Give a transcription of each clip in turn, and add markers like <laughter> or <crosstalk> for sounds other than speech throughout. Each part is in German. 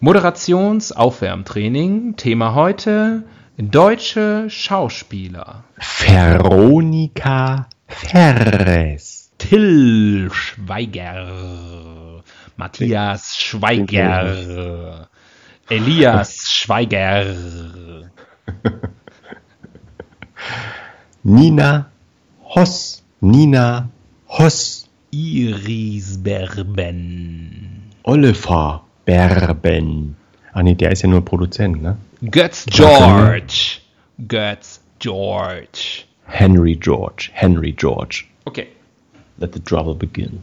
Moderations-Aufwärmtraining. Thema heute deutsche Schauspieler. Veronika Ferres. Till Schweiger. Matthias Schweiger. Elias Schweiger. <laughs> Nina Hoss. Nina Hoss. Iris Berben. Oliver Berben. Ah nee, der ist ja nur Produzent, ne? Götz George. Götz George. Henry George. Henry George. Okay. Let the trouble begin.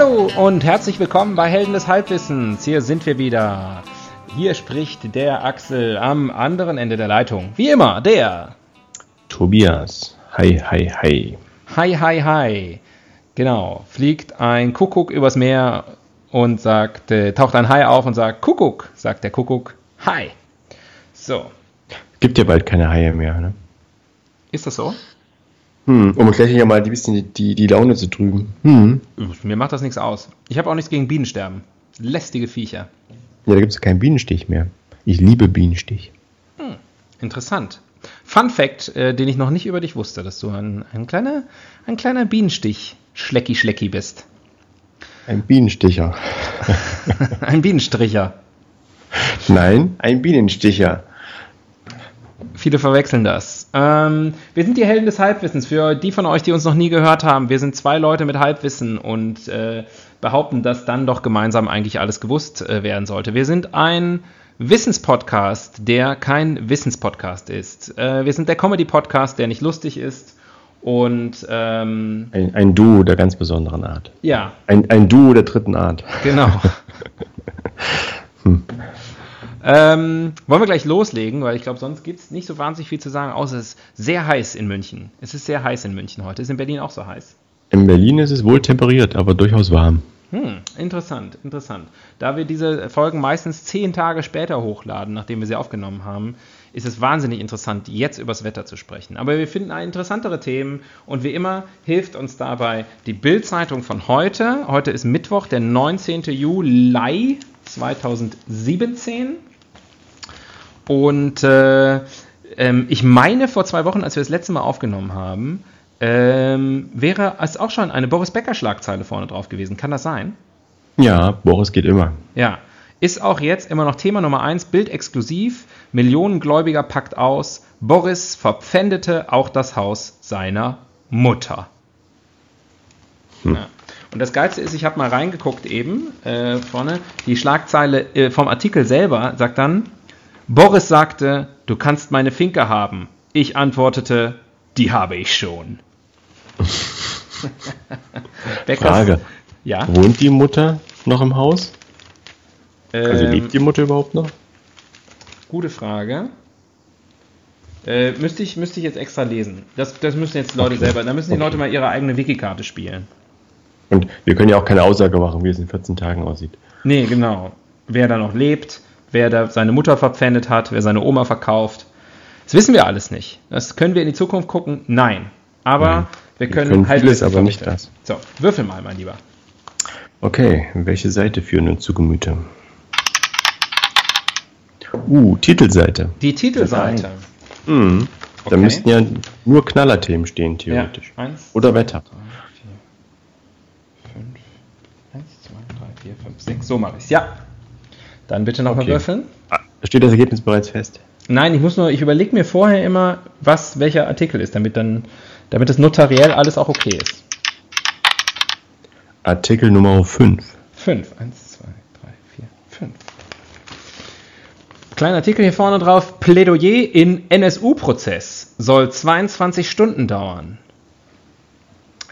Hallo und herzlich willkommen bei Helden des Halbwissens. Hier sind wir wieder. Hier spricht der Axel am anderen Ende der Leitung. Wie immer, der. Tobias. Hi, hi, hi. Hi, hi, hi. Genau. Fliegt ein Kuckuck übers Meer und sagt, äh, taucht ein Hai auf und sagt, Kuckuck, sagt der Kuckuck, Hi. So. Gibt ja bald keine Haie mehr, ne? Ist das so? Hm, um gleich ja mal ein bisschen die, die, die Laune zu trüben. Hm. Mir macht das nichts aus. Ich habe auch nichts gegen Bienensterben. Lästige Viecher. Ja, da gibt es keinen Bienenstich mehr. Ich liebe Bienenstich. Interessant. Fun Fact, äh, den ich noch nicht über dich wusste, dass du ein, ein, kleiner, ein kleiner Bienenstich Schlecki Schlecki bist. Ein Bienensticher. <laughs> ein Bienenstricher. Nein, ein Bienensticher. Viele verwechseln das. Ähm, wir sind die Helden des Halbwissens. Für die von euch, die uns noch nie gehört haben, wir sind zwei Leute mit Halbwissen und äh, behaupten, dass dann doch gemeinsam eigentlich alles gewusst äh, werden sollte. Wir sind ein Wissenspodcast, der kein Wissenspodcast ist. Äh, wir sind der Comedy-Podcast, der nicht lustig ist. Und ähm, Ein, ein Duo der ganz besonderen Art. ja, Ein, ein Duo der dritten Art. genau. <laughs> Ähm, wollen wir gleich loslegen, weil ich glaube, sonst gibt es nicht so wahnsinnig viel zu sagen, außer es ist sehr heiß in München. Es ist sehr heiß in München heute. Ist in Berlin auch so heiß? In Berlin ist es wohl temperiert, aber durchaus warm. Hm, interessant, interessant. Da wir diese Folgen meistens zehn Tage später hochladen, nachdem wir sie aufgenommen haben, ist es wahnsinnig interessant, jetzt übers Wetter zu sprechen. Aber wir finden interessantere Themen und wie immer hilft uns dabei die Bild-Zeitung von heute. Heute ist Mittwoch, der 19. Juli 2017. Und äh, ähm, ich meine, vor zwei Wochen, als wir das letzte Mal aufgenommen haben, ähm, wäre es auch schon eine Boris Becker-Schlagzeile vorne drauf gewesen. Kann das sein? Ja, Boris geht immer. Ja. Ist auch jetzt immer noch Thema Nummer 1, Bild exklusiv. Millionengläubiger packt aus. Boris verpfändete auch das Haus seiner Mutter. Ja. Und das Geilste ist, ich habe mal reingeguckt eben äh, vorne. Die Schlagzeile äh, vom Artikel selber sagt dann, Boris sagte, du kannst meine Finke haben. Ich antwortete, die habe ich schon. <laughs> Frage. Ja. Wohnt die Mutter noch im Haus? Also ähm, lebt die Mutter überhaupt noch? Gute Frage. Äh, müsste, ich, müsste ich jetzt extra lesen. Das, das müssen jetzt die Leute Okay. selber. Da müssen die Okay. Leute mal ihre eigene Wikikarte spielen. Und wir können ja auch keine Aussage machen, wie es in 14 Tagen aussieht. Nee, genau. Wer da noch lebt, wer da seine Mutter verpfändet hat, wer seine Oma verkauft. Das wissen wir alles nicht. Das können wir in die Zukunft gucken? Nein. Aber Nein. wir Wir können, können halt vieles, aber nicht das. So, würfel mal, mein Lieber. Okay, welche Seite führen uns zu Gemüte? Uh, Titelseite. Die Titelseite. Mhm. Da Okay. müssten ja nur Knallerthemen stehen, theoretisch. Ja. Eins, Oder Wetter. fünf, 4, 5, 6. So mache ich es. Ja. Dann bitte nochmal okay. würfeln. Ah, steht das Ergebnis bereits fest? Nein, ich muss nur, ich überlege mir vorher immer, was welcher Artikel ist, damit dann, damit es notariell alles auch okay ist. Artikel Nummer 5. 5, 1, 2, 3, 4, 5. Kleiner Artikel hier vorne drauf. Plädoyer in NSU-Prozess soll 22 Stunden dauern.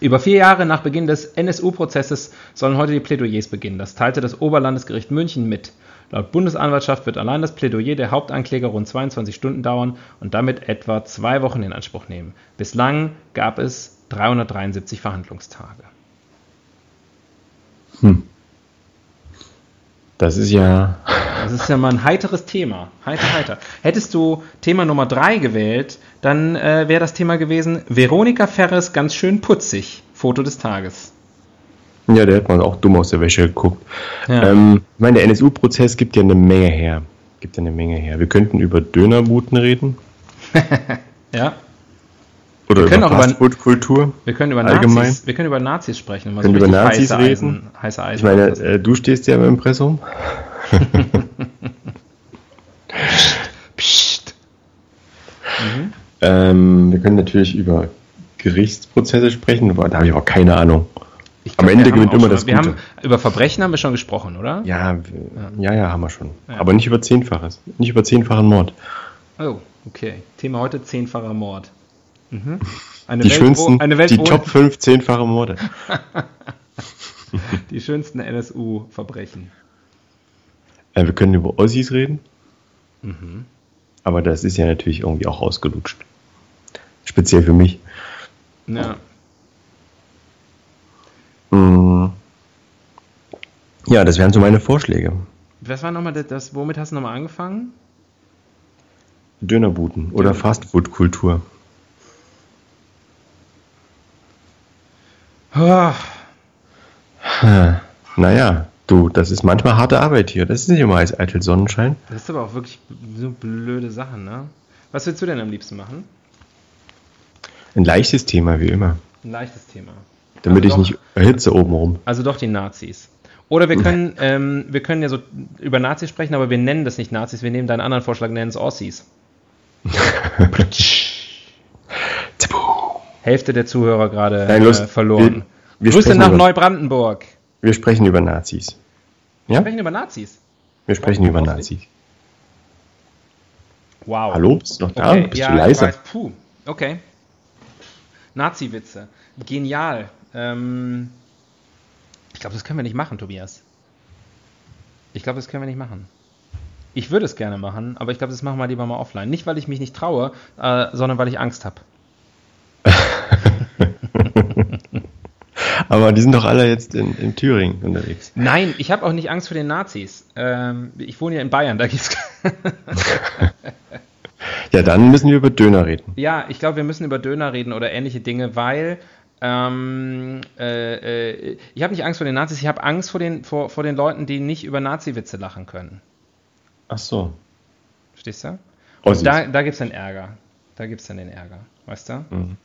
Über vier Jahre nach Beginn des NSU-Prozesses sollen heute die Plädoyers beginnen. Das teilte das Oberlandesgericht München mit. Laut Bundesanwaltschaft wird allein das Plädoyer der Hauptankläger rund 22 Stunden dauern und damit etwa zwei Wochen in Anspruch nehmen. Bislang gab es 373 Verhandlungstage. Das ist ja. Das ist ja mal ein heiteres Thema. Heiter, heiter. Hättest du Thema Nummer 3 gewählt, dann äh, wäre das Thema gewesen Veronika Ferres ganz schön putzig. Foto des Tages. Ja, der hat man auch dumm aus der Wäsche geguckt. Ja. Ähm, ich meine, der NSU-Prozess gibt ja eine Menge her. Gibt ja eine Menge her. Wir könnten über Dönerbuten reden. <laughs> Ja. Oder können auch über Fastfood-Kultur. Wir können über Allgemein. Nazis, wir können über Nazis sprechen. Immer Können über Nazis heiße reden. Eisen, heiße Eisen. Ich meine, äh, du stehst ja im Impressum. <laughs> Psst. Ähm, wir können natürlich über Gerichtsprozesse sprechen, aber da habe ich aber keine Ahnung. Ich Am glaub, Ende wir gewinnt auch immer schon- das wir Gute. haben, Über Verbrechen haben wir schon gesprochen, oder? Ja, wir- ja, ja, haben wir schon. Ja. Aber nicht über zehnfaches. Nicht über zehnfachen Mord. Oh, okay. Thema heute zehnfacher Mord. Mhm. Eine Die Welt, schönsten, wo, eine Welt die Top 5 zehnfache Morde. <laughs> die schönsten NSU-Verbrechen. Äh, wir können über Ossis reden. Mhm. Aber das ist ja natürlich irgendwie auch ausgelutscht. Speziell für mich. Ja. Mm. Ja, das wären so meine Vorschläge. Was war nochmal das, womit hast du nochmal angefangen? Dönerbuten oder Fastfood-Kultur. Naja, du, das ist manchmal harte Arbeit hier. Das ist nicht immer als eitel Sonnenschein. Das ist aber auch wirklich so blöde Sachen, ne? Was willst du denn am liebsten machen? Ein leichtes Thema, wie immer. Ein leichtes Thema. Damit Also ich doch- nicht erhitze obenrum. Also doch die Nazis. Oder wir können, ähm, wir können ja so über Nazis sprechen, aber wir nennen das nicht Nazis, wir nehmen deinen anderen Vorschlag, nennen es Ossis. <laughs> Hälfte der Zuhörer gerade äh, verloren. Wir- wir Grüße nach über- Neubrandenburg. Wir sprechen über Nazis. Wir Ja? sprechen über Nazis. Wir sprechen über Nazis. Wow. Hallo, bist du noch da? Okay, Bist ja, du ich leise? Puh, okay. Nazi-Witze. Genial. Ähm, ich glaube, das können wir nicht machen, Tobias. Ich glaube, das können wir nicht machen. Ich würde es gerne machen, aber ich glaube, das machen wir lieber mal offline. Nicht, weil ich mich nicht traue, äh, sondern weil ich Angst habe. <laughs> Aber die sind doch alle jetzt in, in Thüringen unterwegs. Nein, ich habe auch nicht Angst vor den Nazis. Ähm, ich wohne ja in Bayern, da gibt's. <laughs> Ja, dann müssen wir über Döner reden. ja, ich glaube, wir müssen über Döner reden oder ähnliche Dinge, weil ähm, äh, äh, ich habe nicht Angst vor den Nazis, ich habe Angst vor den, vor, vor den Leuten, die nicht über Nazi-Witze lachen können. Ach so. Verstehst du? Ossis. Und da, da gibt es dann Ärger. Da gibt es dann den Ärger, weißt du? Mhm.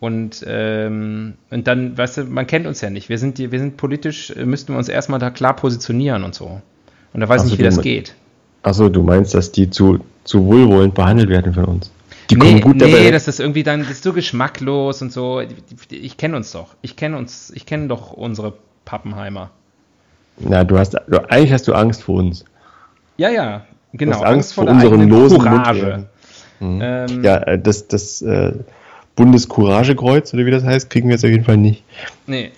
Und, ähm, und dann, weißt du, man kennt uns ja nicht. Wir sind, wir sind politisch, äh, müssten wir uns erstmal da klar positionieren und so. Und da weiß Ach ich nicht, wie du das geht. Achso, du meinst, dass die zu, zu wohlwollend behandelt werden von uns? Die nee, kommen gut nee, dabei. das ist irgendwie dann, das ist so geschmacklos und so. Ich kenne uns doch. Ich kenne uns, ich kenne doch unsere Pappenheimer. Na, du hast, du, eigentlich hast du Angst vor uns. Ja, ja, genau. hast Angst vor der unserem eigenen losen Courage. Mund, Ähm, Ja, äh, das, das äh, Bundescouragekreuz, oder wie das heißt, kriegen wir jetzt auf jeden Fall nicht, Nee,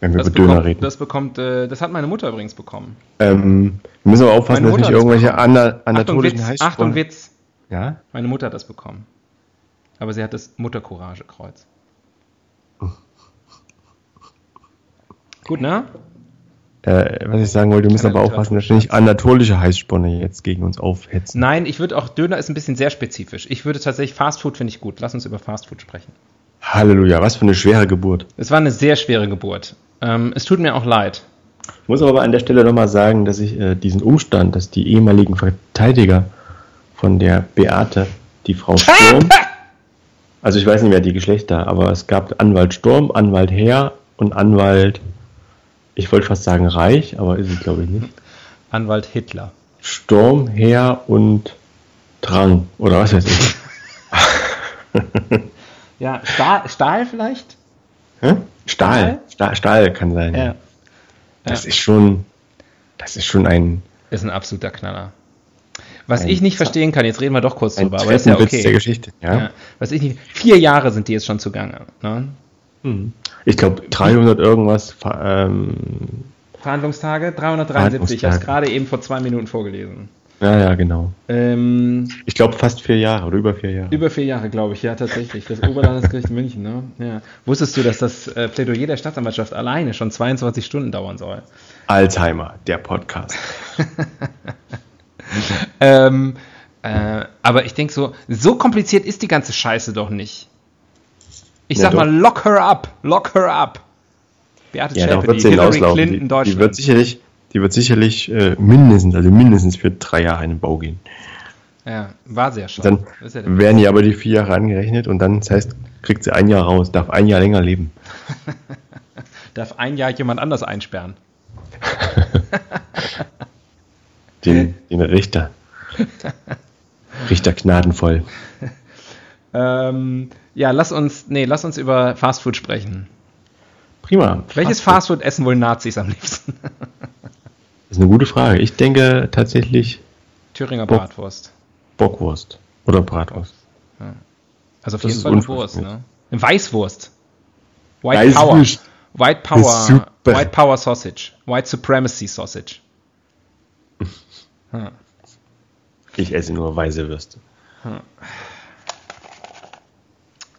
wenn wir das über Döner bekommt, reden. das bekommt, äh, das hat meine Mutter übrigens bekommen. ähm, wir müssen aber aufpassen, dass nicht irgendwelche ana Achtung anatolischen Heißsprachen... Achtung Witz. Ja? Meine Mutter hat das bekommen. Aber sie hat das Muttercouragekreuz. Gut, ne? Äh, was ich sagen wollte, wir müssen aber aufpassen, dass wir nicht anatolische Heißsponne jetzt gegen uns aufhetzen. Nein, ich würde auch, Döner ist ein bisschen sehr spezifisch. Ich würde tatsächlich, Fastfood finde ich gut. Lass uns über Fastfood sprechen. Halleluja, was für eine schwere Geburt. Es war eine sehr schwere Geburt. Ähm, es tut mir auch leid. Ich muss aber an der Stelle nochmal sagen, dass ich äh, diesen Umstand, dass die ehemaligen Verteidiger von der Beate, die Frau Sturm, also ich weiß nicht mehr die Geschlechter, aber es gab Anwalt Sturm, Anwalt Herr und Anwalt, ich wollte fast sagen Reich, aber ist es glaube ich nicht. Anwalt Hitler. Sturm, Herr und Drang, oder was weiß ich. <laughs> Ja, Stahl, Stahl vielleicht? Hä? Stahl. Stahl, Stahl kann sein. Ja. Das ist schon, das ist schon ein, Ist ein absoluter Knaller. Was ich nicht verstehen kann, jetzt reden wir doch kurz drüber, aber ist ja okay. der Geschichte. Ja. Ja. Was ich nicht, vier Jahre sind die jetzt schon zugange. Ne? Ich glaube 300 irgendwas. Ähm, Verhandlungstage 373, ich habe es gerade eben vor zwei Minuten vorgelesen. ja, ja, genau. Ähm, Ich glaube fast vier Jahre oder über vier Jahre. über vier Jahre, glaube ich, ja, tatsächlich. Das Oberlandesgericht München, ne? Ja. Wusstest du, dass das äh, Plädoyer der Staatsanwaltschaft alleine schon 22 Stunden dauern soll? Alzheimer, der Podcast. <laughs> Ähm, äh, aber ich denke so, so kompliziert ist die ganze Scheiße doch nicht. Ich Ja, sag mal, lock her up, lock her up. Beate Ja, Zschäpe, die Hillary. Clinton Die, die wird sicherlich, die wird sicherlich äh, mindestens, also mindestens für drei Jahre in den Bau gehen. ja, war sehr schlau. Dann ja werden ihr aber die vier Jahre angerechnet und dann, das heißt, kriegt sie ein Jahr raus, darf ein Jahr länger leben. <laughs> Darf ein Jahr jemand anders einsperren. <laughs> Den, den Richter. <laughs> Richter gnadenvoll. Ähm, ja, lass uns, nee, lass uns über Fastfood sprechen. Prima. Welches Fastfood essen wohl Nazis am liebsten? Das ist eine gute Frage. Ich denke tatsächlich Thüringer Bock. Bratwurst. Bockwurst oder Bratwurst. Also auf jeden Fall eine. Wurst, ne? Eine Weißwurst. White Power. Weißwurst. White Ist Power. White Power Sausage. White Supremacy Sausage. <laughs> Ich esse nur weiße Würste.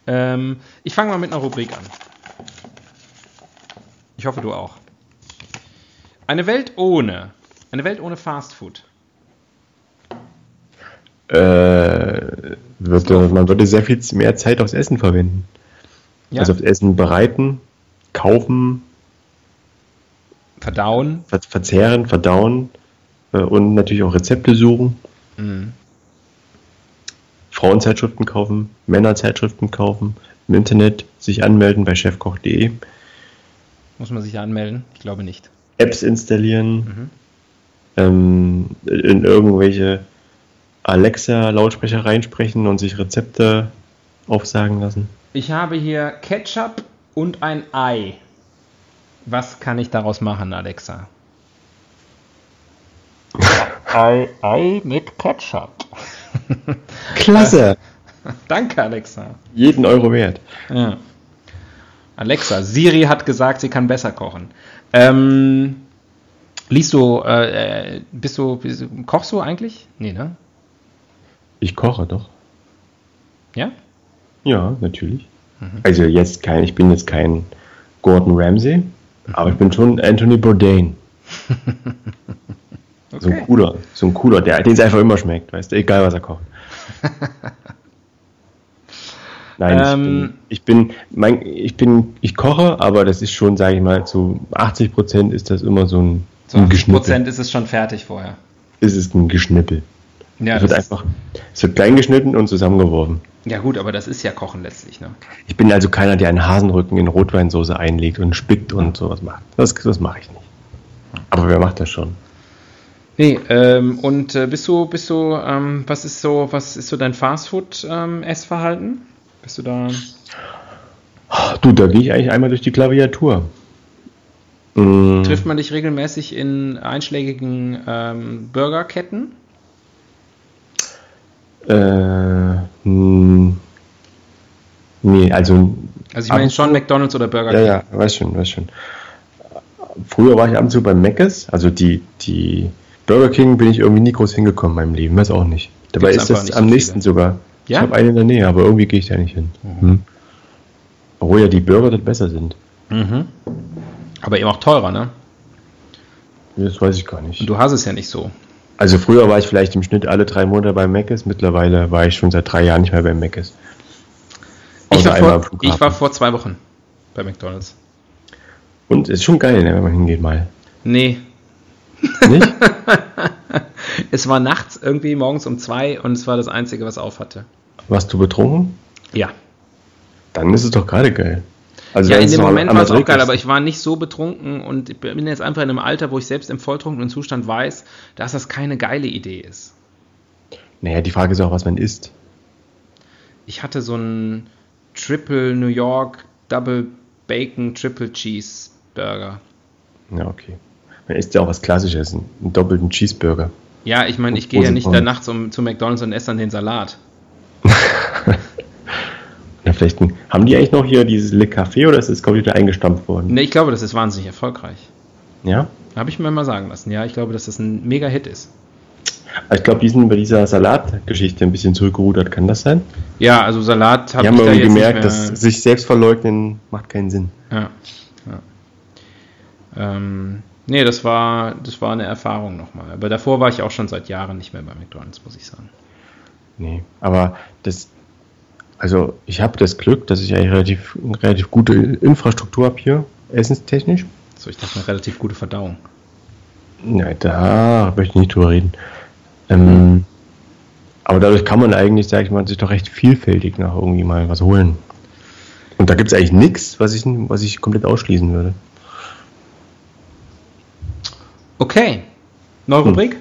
Ähm, ich fange mal mit einer Rubrik an. Ich hoffe, du auch. Eine Welt ohne. Eine Welt ohne Fastfood. Äh, würde, man würde sehr viel mehr Zeit aufs Essen verwenden. Ja? Also aufs Essen bereiten, kaufen, Verdauen. ver verzehren, verdauen äh, und natürlich auch Rezepte suchen. Mhm. Frauenzeitschriften kaufen, Männerzeitschriften kaufen, im Internet sich anmelden bei chefkoch.de, Muss man sich anmelden? Ich glaube nicht. Apps installieren, Mhm. ähm, in irgendwelche Alexa-Lautsprecher reinsprechen und sich Rezepte aufsagen lassen. Ich habe hier Ketchup und ein Ei. Was kann ich daraus machen, Alexa? Ei, Ei mit Ketchup. <laughs> Klasse! <laughs> Danke, Alexa. Jeden Euro wert. Ja. Alexa, Siri hat gesagt, sie kann besser kochen. Ähm, liest du, äh, äh, bist du, bist du, kochst du eigentlich? Nee, ne? Ich koche doch. Ja? Ja, natürlich. Mhm. Also jetzt kein, ich bin jetzt kein Gordon Ramsay, aber ich bin schon Anthony Bourdain. <laughs> So ein cooler, so ein cooler, der, den es einfach immer schmeckt, weißt du, egal was er kocht. <laughs> Nein, Ähm. ich bin, ich bin, mein, ich bin, ich koche, aber das ist schon, sage ich mal, zu 80 Prozent ist das immer so ein, So ein 80 Geschnippel. Prozent ist es schon fertig vorher. Ist es ein Geschnippel. Ja, es wird einfach, es wird klein geschnitten und zusammengeworfen. ja gut, aber das ist ja Kochen letztlich, ne? Ich bin also keiner, der einen Hasenrücken in Rotweinsoße einlegt und spickt und sowas macht. Das, das mache ich nicht. Aber wer macht das schon? Nee, ähm, und äh, bist du, bist du, ähm, was ist so, was ist so dein Fastfood-Essverhalten? bist du da? Du, da gehe ich eigentlich einmal durch die Klaviatur. Mm, Trifft man dich regelmäßig in einschlägigen ähm, Burgerketten? äh, hm, nee, also. Also ich meine schon McDonalds oder Burger Ja, King. ja, weiß schon, weiß schon. Früher war ich ab und zu beim Mc's, also die, die Burger King bin ich irgendwie nie groß hingekommen in meinem Leben, weiß auch nicht. Dabei Gibt's ist das am so nächsten sogar. Ja? Ich habe eine in der Nähe, aber irgendwie gehe ich da nicht hin. Hm. Obwohl ja die Burger dort besser sind. Mhm. Aber eben auch teurer, ne? Das weiß ich gar nicht. Und du hast es ja nicht so. Also früher war ich vielleicht im Schnitt alle drei Monate beim Mc's, mittlerweile war ich schon seit drei Jahren nicht mehr beim Mc's. Ich war, vor, ich war vor zwei Wochen bei McDonalds. Und es ist schon geil, ne, wenn man hingeht mal. Nee, Nicht? <laughs> es war nachts irgendwie morgens um zwei und es war das Einzige, was auf hatte. Warst du betrunken? Ja. Dann ist es doch gerade geil. Also Ja, in dem Moment war es auch geil, ist. aber ich war nicht so betrunken und ich bin jetzt einfach in einem Alter, wo ich selbst im volltrunkenen Zustand weiß, dass das keine geile Idee ist. Naja, die Frage ist auch, was man isst. Ich hatte so ein Triple New York Double Bacon Triple Cheese Burger. Ja, okay. Man isst ja auch was Klassisches, einen, doppelten Cheeseburger. Ja, ich meine, ich gehe ja nicht da nachts um, zu McDonalds und esse dann den Salat. <laughs> Ja, vielleicht ein, haben die eigentlich noch hier dieses Le Café oder ist es komplett eingestampft worden? Ne, ich glaube, das ist wahnsinnig erfolgreich. Ja? Habe ich mir mal sagen lassen. Ja, ich glaube, dass das ein Mega-Hit ist. Aber Ich glaube, die sind bei dieser Salatgeschichte ein bisschen zurückgerudert. Kann das sein? Ja, also Salat habe haben ich da irgendwie jetzt gemerkt, dass sich selbst verleugnen macht keinen Sinn. Ja, ja. Ähm, nee, das war, das war eine Erfahrung nochmal. Aber davor war ich auch schon seit Jahren nicht mehr bei McDonalds, muss ich sagen. Nee, aber das, also ich habe das Glück, dass ich eigentlich relativ, relativ gute Infrastruktur habe hier, essenstechnisch. So, ich dachte, eine relativ gute Verdauung. Ja, da möchte ich nicht drüber reden. Ähm, aber dadurch kann man eigentlich, sag ich mal, sich doch recht vielfältig nach irgendwie mal was holen. Und da gibt es eigentlich nichts, was ich, was ich komplett ausschließen würde. Okay. Neue Rubrik?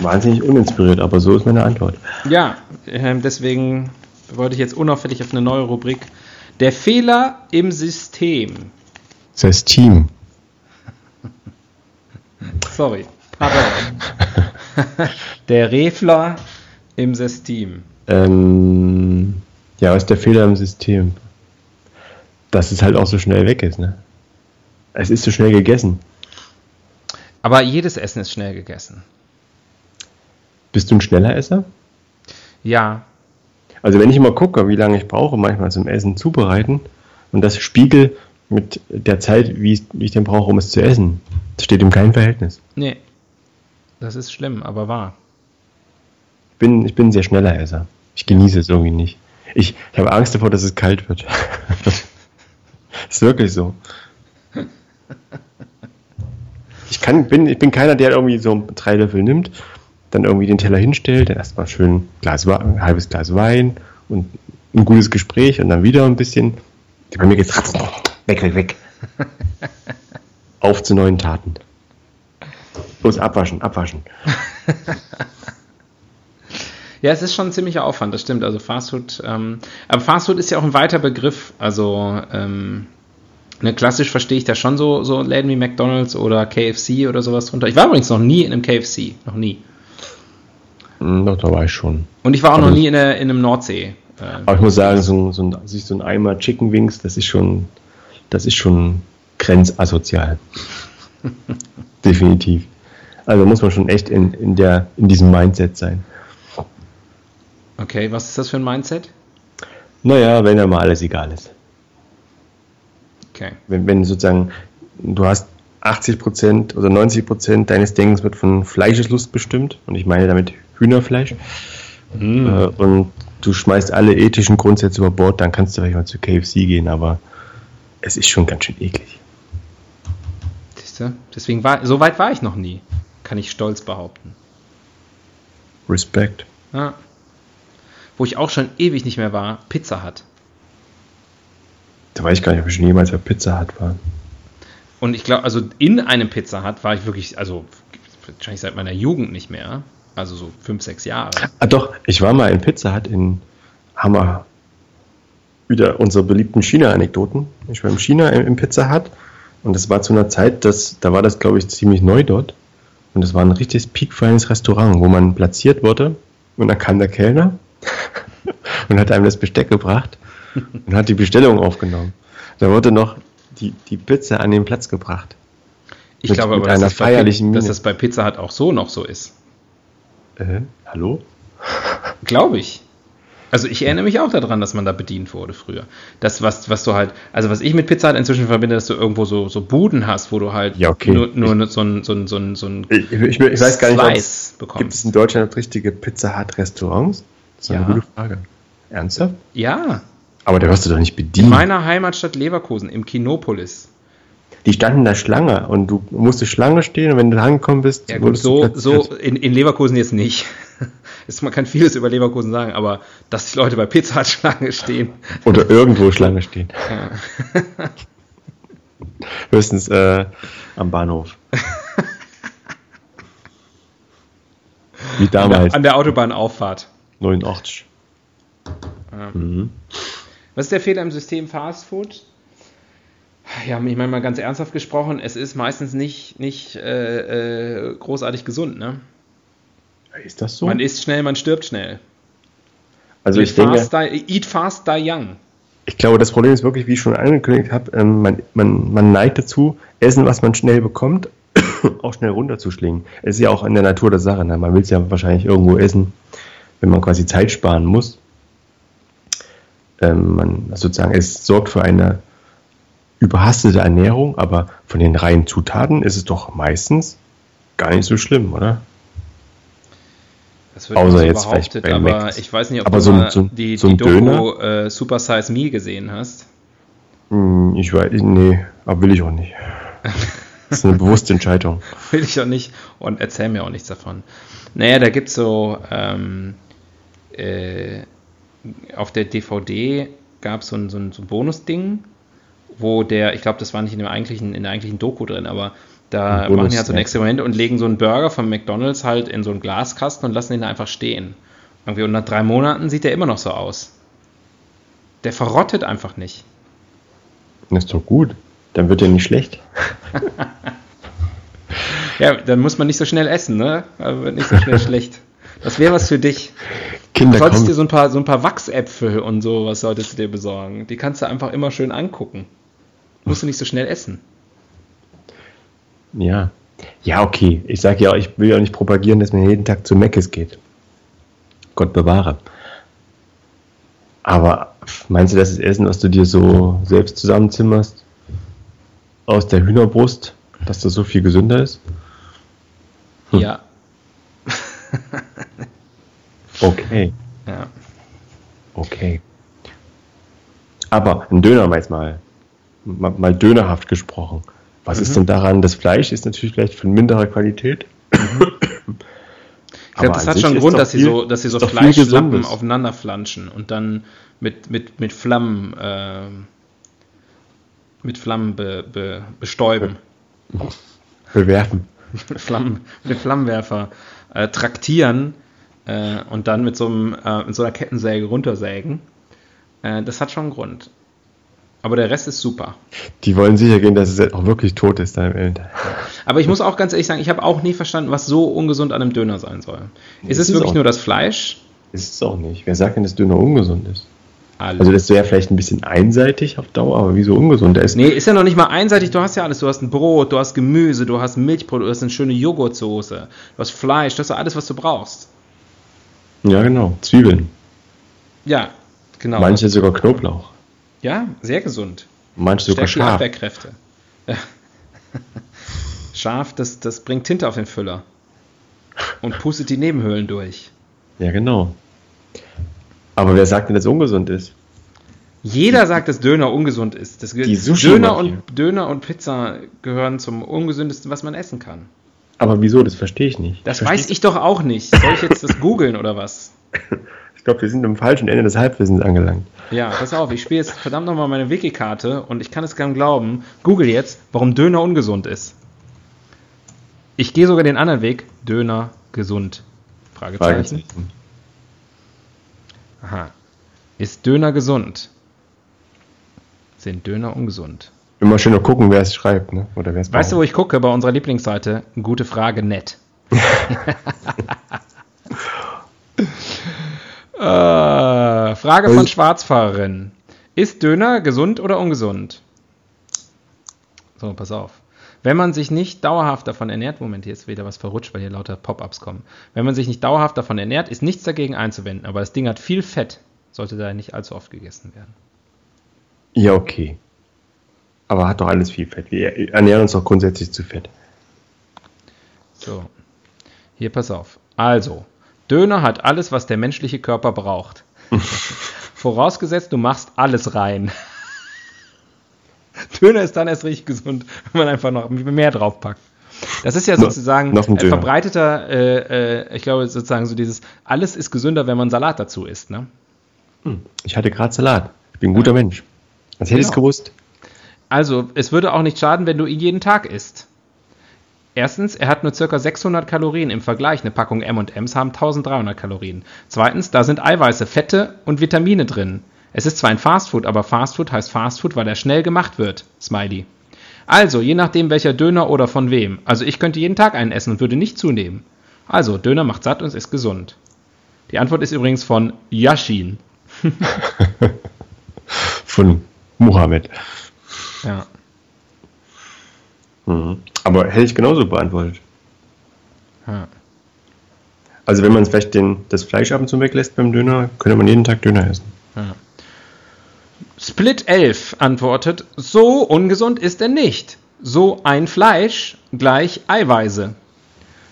Wahnsinnig uninspiriert, aber so ist meine Antwort. Ja, ähm, deswegen wollte ich jetzt unauffällig auf eine neue Rubrik. Der Fehler im System. Team. <laughs> Sorry. Pardon. <laughs> Der Refler im System. Ähm, ja, was ist der Fehler im System? Dass es halt auch so schnell weg ist, ne? Es ist so schnell gegessen. Aber jedes Essen ist schnell gegessen. Bist du ein schneller Esser? Ja. Also wenn ich immer gucke, wie lange ich brauche, manchmal zum Essen zubereiten und das spiegel mit der Zeit, wie ich, wie ich denn brauche, um es zu essen, das steht im kein Verhältnis. Nee. Das ist schlimm, aber wahr. Ich bin, ich bin ein sehr schneller Esser. Ich genieße es irgendwie nicht. Ich, ich habe Angst davor, dass es kalt wird. <laughs> ist wirklich so. <laughs> Ich, kann, bin, ich bin keiner, der irgendwie so drei Löffel nimmt, dann irgendwie den Teller hinstellt, dann erstmal schön Glas, ein halbes Glas Wein und ein gutes Gespräch und dann wieder ein bisschen. Bei mir geht's weg, weg, weg. <laughs> Auf zu neuen Taten. Los, abwaschen, abwaschen. <laughs> Ja, es ist schon ein ziemlicher Aufwand, das stimmt. Also Fastfood, ähm, aber Fastfood ist ja auch ein weiter Begriff. Also ähm, ne, klassisch verstehe ich da schon so, so Läden wie McDonalds oder KFC oder sowas drunter. Ich war übrigens noch nie in einem KFC, noch nie. Hm, Doch, da war ich schon. Und ich war auch Aber noch nie in, der, in einem Nordsee. Äh, Aber ich muss sagen, so, ein- so, ein, sich so ein Eimer Chicken Wings, das ist schon, das ist schon grenzasozial. <laughs> Definitiv. Also muss man schon echt in, in, der, in diesem Mindset sein. okay, was ist das für ein Mindset? Naja, wenn ja mal alles egal ist. Okay. Wenn, wenn sozusagen du hast 80% oder 90% deines Denkens wird von Fleischeslust bestimmt, und ich meine damit Hühnerfleisch, Hm. äh, und du schmeißt alle ethischen Grundsätze über Bord, dann kannst du vielleicht mal zu KFC gehen, aber es ist schon ganz schön eklig. Siehst du? Deswegen war, so weit war ich noch nie, kann ich stolz behaupten. Respekt. Ja. Wo ich auch schon ewig nicht mehr war, Pizza Hut. Da weiß ich gar nicht, ob ich schon jemals bei Pizza Hut war. Und ich glaube, also in einem Pizza Hut war ich wirklich, also wahrscheinlich seit meiner Jugend nicht mehr. Also so fünf, sechs Jahre. Ah doch, ich war mal in Pizza Hut in Hammer. Wieder unsere beliebten China-Anekdoten. Ich war in China im, im Pizza Hut und das war zu einer Zeit, dass, da war das, glaube ich, ziemlich neu dort. Und das war ein richtiges piekfeines Restaurant, wo man platziert wurde und dann kam der Kellner <laughs> und hat einem das Besteck gebracht <laughs> und hat die Bestellung aufgenommen. Da wurde noch die, die Pizza an den Platz gebracht. Ich Mit- glaube mit aber, dass einer das, bei, feierlichen Pi- dass das bei Pizza Hut auch so noch so ist. Äh, hallo? <laughs> Glaube ich. Also ich erinnere mich auch daran, dass man da bedient wurde früher. Das, was, was du halt, also was ich mit Pizza Hut inzwischen verbinde, dass du irgendwo so, so Buden hast, wo du halt Ja, okay. nur, nur so ein, so ein, so ein, so ein Ich, ich, ich weiß gar nicht. Gibt es in Deutschland richtige Pizza Hut Restaurants? Das ist Ja. eine gute Frage. Ernsthaft? Ja, Aber da wirst du doch nicht in bedient. meiner Heimatstadt Leverkusen, im Kinopolis. Die standen da Schlange und du musstest Schlange stehen und wenn du angekommen bist, Ja gut, so, so in, in Leverkusen jetzt nicht. <laughs> Ist, man kann vieles über Leverkusen sagen, aber dass die Leute bei Pizza Hut <laughs> Schlange stehen. Oder irgendwo Schlange stehen. <laughs> Höchstens äh, am Bahnhof. Wie An der, damals, an der Autobahnauffahrt. 89. Was ist der Fehler im System Fast Food? ja, ich meine mal ganz ernsthaft gesprochen, es ist meistens nicht, nicht äh, äh, großartig gesund, ne? Ist das so? Man isst schnell, man stirbt schnell. also Eat ich denke, fast, die, eat fast, die young. ich glaube, das Problem ist wirklich, wie ich schon angekündigt habe, ähm, man, man, man neigt dazu, Essen, was man schnell bekommt, <coughs> auch schnell runterzuschlingen. Es ist ja auch in der Natur der Sache. Ne? Man will es ja wahrscheinlich irgendwo essen, wenn man quasi Zeit sparen muss. Ähm, man sozusagen, es sorgt für eine überhastete Ernährung, aber von den reinen Zutaten ist es doch meistens gar nicht so schlimm, oder? Das wird Außer so jetzt vielleicht bei aber Macs. ich weiß nicht, ob Aber du so ein- so ein- die, so die Doku äh, Super Size Me gesehen hast. Hm, Ich weiß, nee, aber will ich auch nicht. <laughs> Das ist eine bewusste Entscheidung. Will ich auch nicht und erzähl mir auch nichts davon. Naja, da gibt es so, ähm, äh, auf der DVD gab es so ein, so ein, so ein Bonusding, wo der, ich glaube, das war nicht in, dem eigentlichen, in der eigentlichen Doku drin, aber da Bonus- machen die halt so ein ja. Experiment und legen so einen Burger von McDonalds halt in so einen Glaskasten und lassen da einfach stehen. Irgendwie, und nach drei Monaten sieht der immer noch so aus. Der verrottet einfach nicht. Das ist doch gut. Dann wird er nicht schlecht. <laughs> Ja, dann muss man nicht so schnell essen, ne? Aber wird nicht so schnell <laughs> schlecht. Das wäre was für dich. Kinder Du solltest kommen. dir so ein paar, so ein paar Wachsäpfel und sowas solltest du dir besorgen. Die kannst du einfach immer schön angucken. Musst du nicht so schnell essen. Ja. Ja, okay. Ich sage ja, auch, ich will ja nicht propagieren, dass man jeden Tag zu Meckes geht. Gott bewahre. Aber meinst du, das ist Essen, was du dir so selbst zusammenzimmerst? Aus der Hühnerbrust, dass das so viel gesünder ist? Hm. Ja. <laughs> Okay, ja. okay. Aber ein Döner mal jetzt mal, mal, dönerhaft gesprochen. Was Mhm. ist denn daran? Das Fleisch ist natürlich vielleicht von minderer Qualität. Ich glaube, das hat schon einen Grund, dass sie so, dass sie so Fleischlappen aufeinander flanschen und dann mit, mit, mit Flammen, ähm, mit Flammen be, be, bestäuben. bewerfen. mit, <laughs> Flammen, mit Flammenwerfer äh, traktieren äh, und dann mit so, einem, äh, mit so einer Kettensäge runtersägen. Äh, das hat schon einen Grund. Aber der Rest ist super. Die wollen sicher gehen, dass es auch wirklich tot ist dann am Ende. Aber ich muss auch ganz ehrlich sagen, ich habe auch nie verstanden, was so ungesund an einem Döner sein soll. Ist Ist es es wirklich nur das Fleisch? Ist es auch nicht. Wer sagt denn, dass Döner ungesund ist? Alles. Also das wäre vielleicht ein bisschen einseitig auf Dauer, aber wieso ungesund? Ist nee, ist ja noch nicht mal einseitig. Du hast ja alles. Du hast ein Brot, du hast Gemüse, du hast Milchbrot, du hast eine schöne Joghurtsoße, du hast Fleisch, das ist alles, was du brauchst. Ja genau, Zwiebeln. Ja, genau. Manche sogar Knoblauch. Ja, sehr gesund. Manche sogar Stärkt die scharf. Abwehrkräfte. Ja. <laughs> Scharf, das, das bringt Tinte auf den Füller. Und pustet die Nebenhöhlen durch. Ja genau. Aber wer sagt denn, dass es ungesund ist? Jeder sagt, dass Döner ungesund ist. Das Die Sushi-Mafia. Döner, und, Döner und Pizza gehören zum ungesündesten, was man essen kann. Aber wieso? Das verstehe ich nicht. Das Verstehst weiß ich doch auch nicht. Soll ich jetzt das googeln oder was? <laughs> Ich glaube, wir sind am falschen Ende des Halbwissens angelangt. Ja, pass auf, ich spiele jetzt verdammt nochmal meine Wiki-Karte und ich kann es kaum glauben. Google jetzt, warum Döner ungesund ist. Ich gehe sogar den anderen Weg. Döner gesund. Fragezeichen. Fragezeichen. Aha. Ist Döner gesund? Sind Döner ungesund? Immer schön noch gucken, wer es schreibt, ne? Oder wer es Weißt du, wo ich gucke? Bei unserer Lieblingsseite. Gute Frage, nett. <laughs> äh, Frage von Also- Schwarzfahrerin. Ist Döner gesund oder ungesund? So, pass auf. Wenn man sich nicht dauerhaft davon ernährt, Moment, hier ist wieder was verrutscht, weil hier lauter Pop-ups kommen. Wenn man sich nicht dauerhaft davon ernährt, ist nichts dagegen einzuwenden, aber das Ding hat viel Fett, sollte daher nicht allzu oft gegessen werden. Ja, okay. Aber hat doch alles viel Fett. Wir ernähren uns doch grundsätzlich zu fett. So, hier pass auf. Also, Döner hat alles, was der menschliche Körper braucht. <laughs> Vorausgesetzt, du machst alles rein. <laughs> Döner ist dann erst richtig gesund, wenn man einfach noch mehr draufpackt. Das ist ja sozusagen noch ein verbreiteter, äh, äh, ich glaube sozusagen so dieses, alles ist gesünder, wenn man Salat dazu isst. Ne? Ich hatte gerade Salat. Ich bin ein guter Mensch. Als hätte ich es Genau. gewusst. Also, es würde auch nicht schaden, wenn du ihn jeden Tag isst. Erstens, er hat nur ca. 600 Kalorien im Vergleich. Eine Packung M&M's haben 1300 Kalorien. Zweitens, da sind Eiweiße, Fette und Vitamine drin. Es ist zwar ein Fastfood, aber Fastfood heißt Fastfood, weil er schnell gemacht wird. Smiley. Also, je nachdem welcher Döner oder von wem. Also ich könnte jeden Tag einen essen und würde nicht zunehmen. Also, Döner macht satt und ist gesund. Die Antwort ist übrigens von Yashin. <laughs> Von Mohammed. Ja. Mhm. Aber hätte ich genauso beantwortet. ja. Also wenn man vielleicht den, das Fleisch ab und zu weglässt beim Döner, könnte man jeden Tag Döner essen. Split 11 antwortet, so ungesund ist er nicht. So ein Fleisch gleich Eiweiße.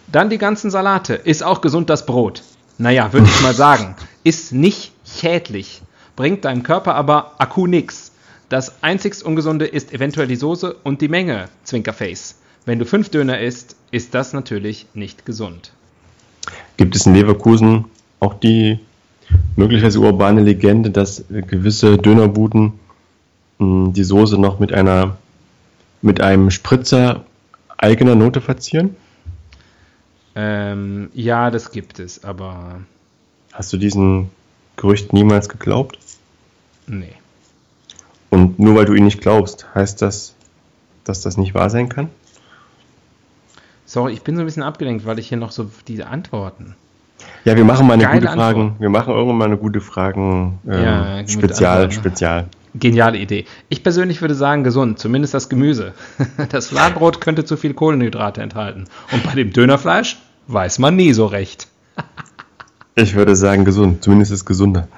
Dann die ganzen Salate. Ist auch gesund das Brot. Naja, würde ich mal <laughs> sagen. Ist nicht schädlich. Bringt deinem Körper aber Akku nix. Das einzigst Ungesunde ist eventuell die Soße und die Menge, Zwinkerface. Wenn du fünf Döner isst, ist das natürlich nicht gesund. Gibt es in Leverkusen auch die möglicherweise urbane Legende, dass gewisse Dönerbuden mh, die Soße noch mit einer mit einem Spritzer eigener Note verzieren? Ähm, ja, das gibt es, aber Hast du diesen Gerücht niemals geglaubt? nee. Und nur weil du ihn nicht glaubst, heißt das, dass das nicht wahr sein kann? Sorry, ich bin so ein bisschen abgelenkt, weil ich hier noch so diese Antworten. Ja, wir machen mal eine Geile gute Antwort. Fragen. Wir machen irgendwann mal eine gute Fragen ähm, Ja, Spezial, Antworten. Spezial. Geniale Idee. Ich persönlich würde sagen gesund, zumindest das Gemüse. <laughs> Das Fladenbrot könnte zu viel Kohlenhydrate enthalten. Und bei dem Dönerfleisch weiß man nie so recht. Ich würde sagen gesund, zumindest ist gesunder.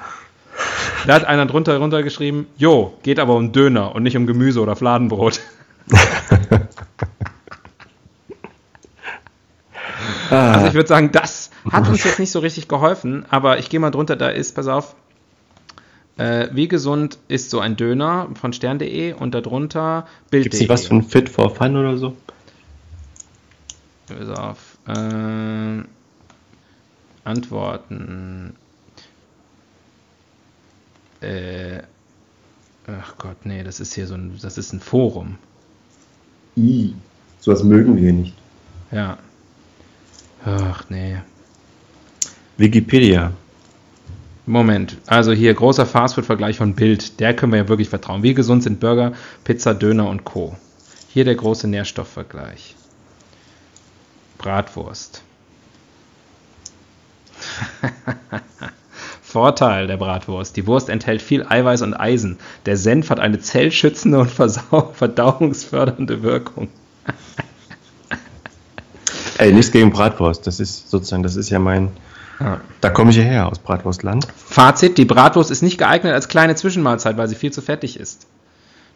Da hat einer drunter runtergeschrieben, jo, geht aber um Döner und nicht um Gemüse oder Fladenbrot. Also ich würde sagen, das hat uns jetzt nicht so richtig geholfen, aber ich gehe mal drunter, da ist, pass auf, äh, wie gesund ist so ein Döner von stern.de und darunter Gibt es Bild.de. was von Fit for Fun oder so? Pass auf. Äh, Antworten. Äh, ach Gott, nee, das ist hier so ein, das ist ein Forum. I. Sowas mögen wir nicht. Ja. Ach nee. Wikipedia. Moment, also hier großer Fastfood-Vergleich von Bild, der können wir ja wirklich vertrauen. Wie gesund sind Burger, Pizza, Döner und Co. Hier der große Nährstoffvergleich. Bratwurst. <laughs> Vorteil der Bratwurst. Die Wurst enthält viel Eiweiß und Eisen. Der Senf hat eine zellschützende und <laughs> verdauungsfördernde Wirkung. <laughs> Ey, nichts gegen Bratwurst. Das ist sozusagen, das ist ja mein. Ja. Da komme ich hierher aus Bratwurstland. Fazit, die Bratwurst ist nicht geeignet als kleine Zwischenmahlzeit, weil sie viel zu fettig ist.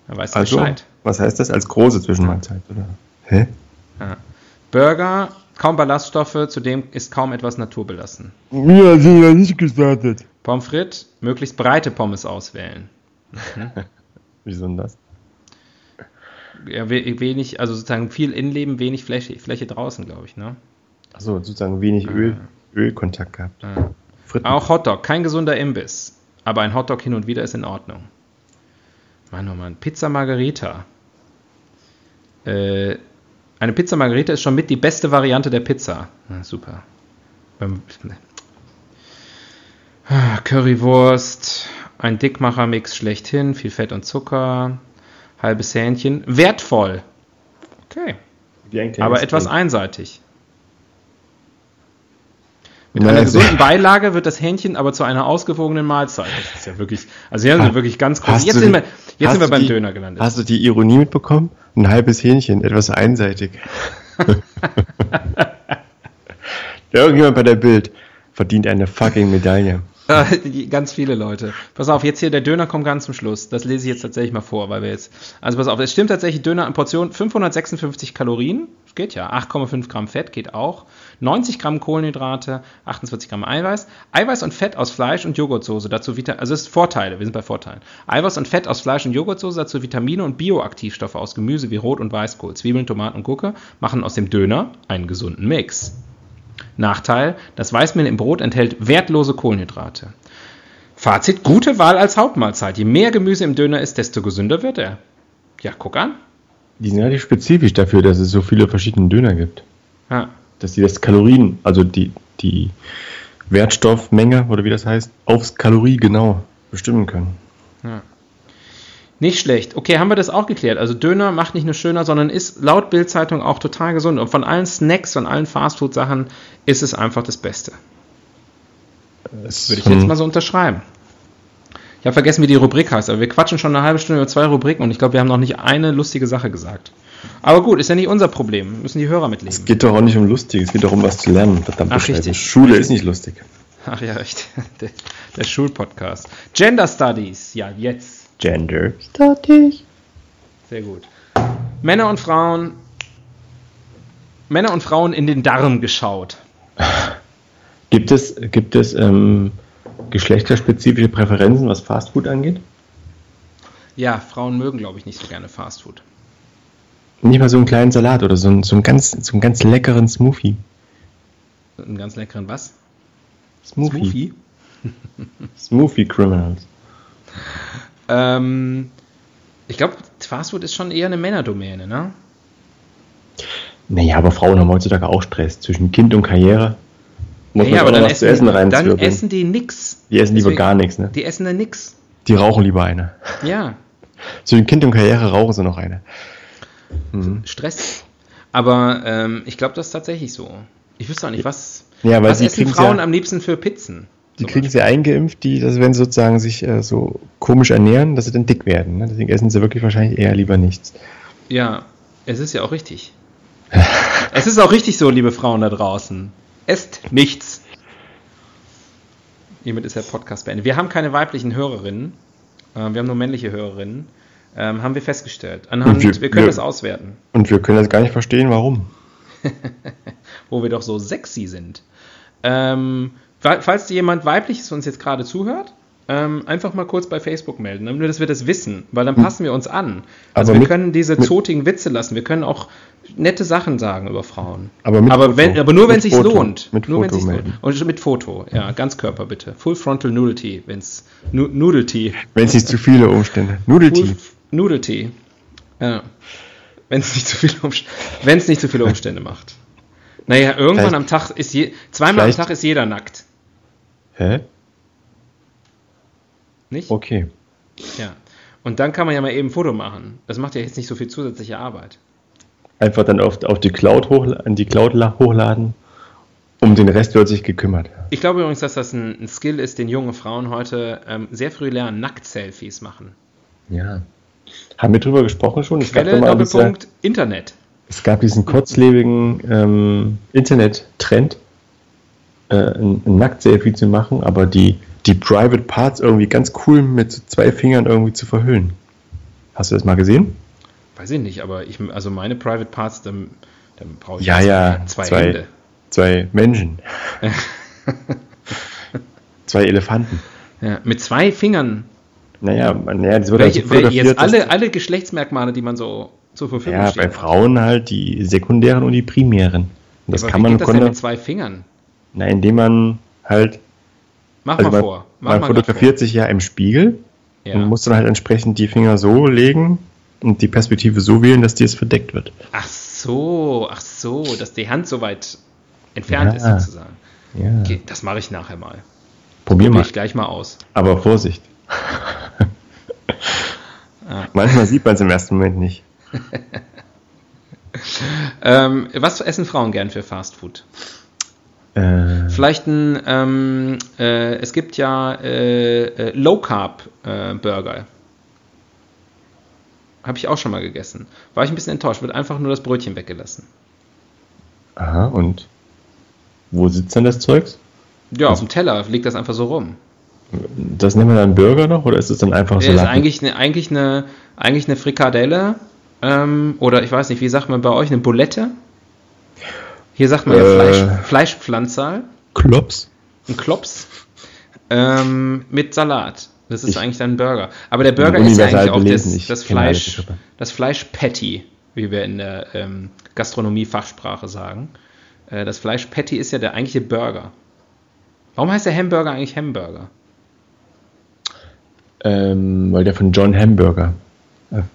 Da weißt du Also, Bescheid. was heißt das als große Zwischenmahlzeit, oder? Hä? Burger, kaum Ballaststoffe, zudem ist kaum etwas naturbelassen. Mir sind ja nicht gestartet. Pommes frites, möglichst breite Pommes auswählen. <laughs> Wieso denn das? Ja, we- wenig, also sozusagen viel Innenleben, wenig Fläche, Fläche draußen, glaube ich. Ne? Achso, sozusagen wenig Öl, Ölkontakt gehabt. Fritten. Auch Hotdog, kein gesunder Imbiss. Aber ein Hotdog hin und wieder ist in Ordnung. Mann, oh Mann. Pizza Margherita. Äh, eine Pizza Margherita ist schon mit die beste Variante der Pizza. Na, super. Ah, Currywurst, ein Dickmachermix schlechthin, viel Fett und Zucker, halbes Hähnchen. Wertvoll. Okay. Aber etwas einseitig. Mit einer sehr- gesunden Beilage wird das Hähnchen aber zu einer ausgewogenen Mahlzeit. Das ist ja wirklich, also hier sind wir Ah, wirklich ganz groß. hast Jetzt sind wir, jetzt sind wir beim die- Döner gelandet. Hast du die Ironie mitbekommen? Ein halbes Hähnchen, etwas einseitig. <laughs> <laughs> Irgendjemand bei der Bild verdient eine fucking Medaille. <laughs> Ganz viele Leute. Pass auf, jetzt hier der Döner kommt ganz zum Schluss. Das lese ich jetzt tatsächlich mal vor, weil wir jetzt. Also pass auf, es stimmt tatsächlich, Döner in Portion 556 Kalorien. Geht ja. 8,5 Gramm Fett geht auch. 90 Gramm Kohlenhydrate, 28 Gramm Eiweiß. Eiweiß und Fett aus Fleisch und Joghurtsoße. Dazu Vita also es ist Vorteile, wir sind bei Vorteilen. Eiweiß und Fett aus Fleisch und Joghurtsoße, dazu Vitamine und Bioaktivstoffe aus Gemüse wie Rot- und Weißkohl, Zwiebeln, Tomaten und Gurke machen aus dem Döner einen gesunden Mix. Nachteil, das Weißmehl im Brot enthält wertlose Kohlenhydrate. Fazit, gute Wahl als Hauptmahlzeit. Je mehr Gemüse im Döner ist, desto gesünder wird er. Ja, guck an. Die sind relativ spezifisch dafür, dass es so viele verschiedene Döner gibt. Ja. Dass die das Kalorien, also die, die Wertstoffmenge oder wie das heißt, aufs Kalorie genau bestimmen können. Nicht schlecht. Okay, haben wir das auch geklärt. Also Döner macht nicht nur schöner, sondern ist laut Bildzeitung auch total gesund. Und von allen Snacks, von allen Fastfood-Sachen ist es einfach das Beste. Das würde ich jetzt mal so unterschreiben. Ich habe vergessen, wie die Rubrik heißt, aber wir quatschen schon eine halbe Stunde über zwei Rubriken und ich glaube, wir haben noch nicht eine lustige Sache gesagt. Aber gut, ist ja nicht unser Problem. Müssen die Hörer mitleben. Es geht doch auch nicht um lustig, es geht doch um was zu lernen. Verdammt Ach, richtig. Schule ist nicht lustig. Ach ja, echt. <laughs> Der, der Schulpodcast. Gender Studies. Ja, jetzt. Gender Studies. Sehr gut. Männer und Frauen. Männer und Frauen in den Darm geschaut. <laughs> Gibt es, gibt es ähm, geschlechterspezifische Präferenzen, was Fastfood angeht? Ja, Frauen mögen, glaube ich, nicht so gerne Fastfood. Nicht mal so einen kleinen Salat oder so einen, so einen, ganz, so einen ganz leckeren Smoothie. Einen ganz leckeren was? Smoothie. Smoothie, <laughs> Smoothie Criminals. Ähm, ich glaube, Fastfood ist schon eher eine Männerdomäne, ne? Naja, aber Frauen haben heutzutage auch Stress zwischen Kind und Karriere. Muss ja, man aber dann essen, zu essen rein Dann essen die nix. Die essen lieber gar nichts, ne? Die essen dann nix. Die rauchen lieber eine. Ja. <laughs> Zwischen Kind und Karriere rauchen sie noch eine. Mhm. Stress. Aber ähm, ich glaube, das ist tatsächlich so. Ich wüsste auch nicht, was, ja, was essen Frauen ja, am liebsten für Pizzen? Die kriegen sie eingeimpft, die, dass wenn sie sozusagen sich äh, so komisch ernähren, dass sie dann dick werden. Ne? Deswegen essen sie wirklich wahrscheinlich eher lieber nichts. Ja, es ist ja auch richtig. <laughs> es ist auch richtig so, liebe Frauen da draußen. Esst nichts. Hiermit ist der Podcast beendet. Wir haben keine weiblichen Hörerinnen. Äh, wir haben nur männliche Hörerinnen. Ähm, haben wir festgestellt. Anhand, wir, wir, können wir, das auswerten. Und wir können das gar nicht verstehen, warum. <laughs> Wo wir doch so sexy sind. Ähm, falls jemand weibliches uns jetzt gerade zuhört, ähm, einfach mal kurz bei Facebook melden, nur dass wir das wissen, weil dann hm. passen wir uns an. Also aber wir können diese zotigen Witze lassen, wir können auch nette Sachen sagen über Frauen. Aber, mit aber, wenn, aber nur wenn es sich lohnt. Mit nur Foto wenn lohnt. Und mit Foto, ja, Ganzkörper bitte. Full Frontal Nudity, wenn es Nudelty. Wenn es nicht zu viele Umstände. Nudelty. Nudelty. Ja. Wenn es nicht, zu viele wenn es nicht zu viele Umstände macht. Naja, irgendwann vielleicht, am Tag ist je, zweimal am Tag ist jeder nackt. Hä? Nicht? Okay. Ja. Und dann kann man ja mal eben ein Foto machen. Das macht ja jetzt nicht so viel zusätzliche Arbeit. Einfach dann auf, auf die Cloud hochla an die Cloud hochladen. Um den Rest wird sich gekümmert. Ich glaube übrigens, dass das ein, ein Skill ist, den junge Frauen heute ähm, sehr früh lernen, Nackt-Selfies machen. Ja. Haben wir drüber gesprochen schon? Es Quelle, gab Doppelpunkt, diese, Internet. Es gab diesen kurzlebigen ähm, Internet-Trend, äh, ein, Nackt-Selfie zu machen, aber die, die Private Parts irgendwie ganz cool mit zwei Fingern irgendwie zu verhüllen. Hast du das mal gesehen? Weiß ich nicht, aber ich, also meine Private Parts, dann, dann brauche ich ja, ja, zwei, zwei Hände. Zwei Menschen. <laughs> zwei Elefanten. Ja, mit zwei Fingern naja, naja das wird Welche, also fotografiert. Jetzt alle, alle Geschlechtsmerkmale, die man so zur Verfügung ja, steht. Ja, bei Frauen halt die sekundären und die primären. Und das ja, kann man das denn mit zwei Fingern? Na, indem man halt. Mach also mal man, vor. Mach man fotografiert vor. sich ja im Spiegel ja. und muss dann halt entsprechend die Finger so legen und die Perspektive so wählen, dass die es verdeckt wird. Ach so, ach so, dass die Hand so weit entfernt ja. ist sozusagen. Ja. Okay, das mache ich nachher mal. Probier mal. ich gleich mal aus. Aber Vorsicht. ja. <laughs> Manchmal sieht man es im ersten Moment nicht. <laughs> ähm, was essen Frauen gern für Fastfood? Äh. Vielleicht ein, ähm, äh, es gibt ja äh, äh Low Carb äh, Burger. Habe ich auch schon mal gegessen. War ich ein bisschen enttäuscht, wird einfach nur das Brötchen weggelassen. Aha, und wo sitzt denn das Zeugs? Ja, auf dem Teller liegt das einfach so rum. Das nennen wir dann Burger noch oder ist es dann einfach so? Das ist eigentlich eine, eigentlich eine, eigentlich eine Frikadelle ähm, oder ich weiß nicht, wie sagt man bei euch, eine Bulette? Hier sagt man äh, ja Fleisch, Fleischpflanzerl. Klops. Ein Klops. Ähm, mit Salat. Das ist ich, eigentlich dann ein Burger. Aber der Burger ist ja eigentlich auch das, das Fleisch, das Fleisch-Patty, wie wir in der ähm, Gastronomie-Fachsprache sagen. Äh, das Fleisch-Patty ist ja der eigentliche Burger. Warum heißt der Hamburger eigentlich Hamburger? Ähm, weil der von John Hamburger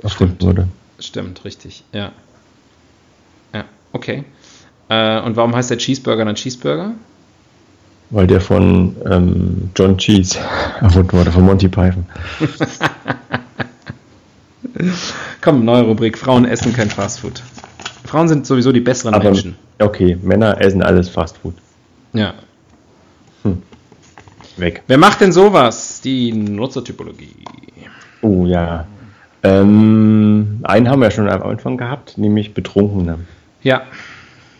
erfunden wurde. Stimmt, richtig, ja. Ja, okay. Äh, und warum heißt der Cheeseburger dann Cheeseburger? Weil der von ähm, John Cheese erfunden wurde, von Monty Python. <laughs> Komm, neue Rubrik. Frauen essen kein Fastfood. Frauen sind sowieso die besseren Aber, Menschen. okay, Männer essen alles Fastfood. Ja. Weg. Wer macht denn sowas? Die Nutzertypologie. Oh ja. Ähm, einen haben wir schon am Anfang gehabt, nämlich Betrunkene. Ja.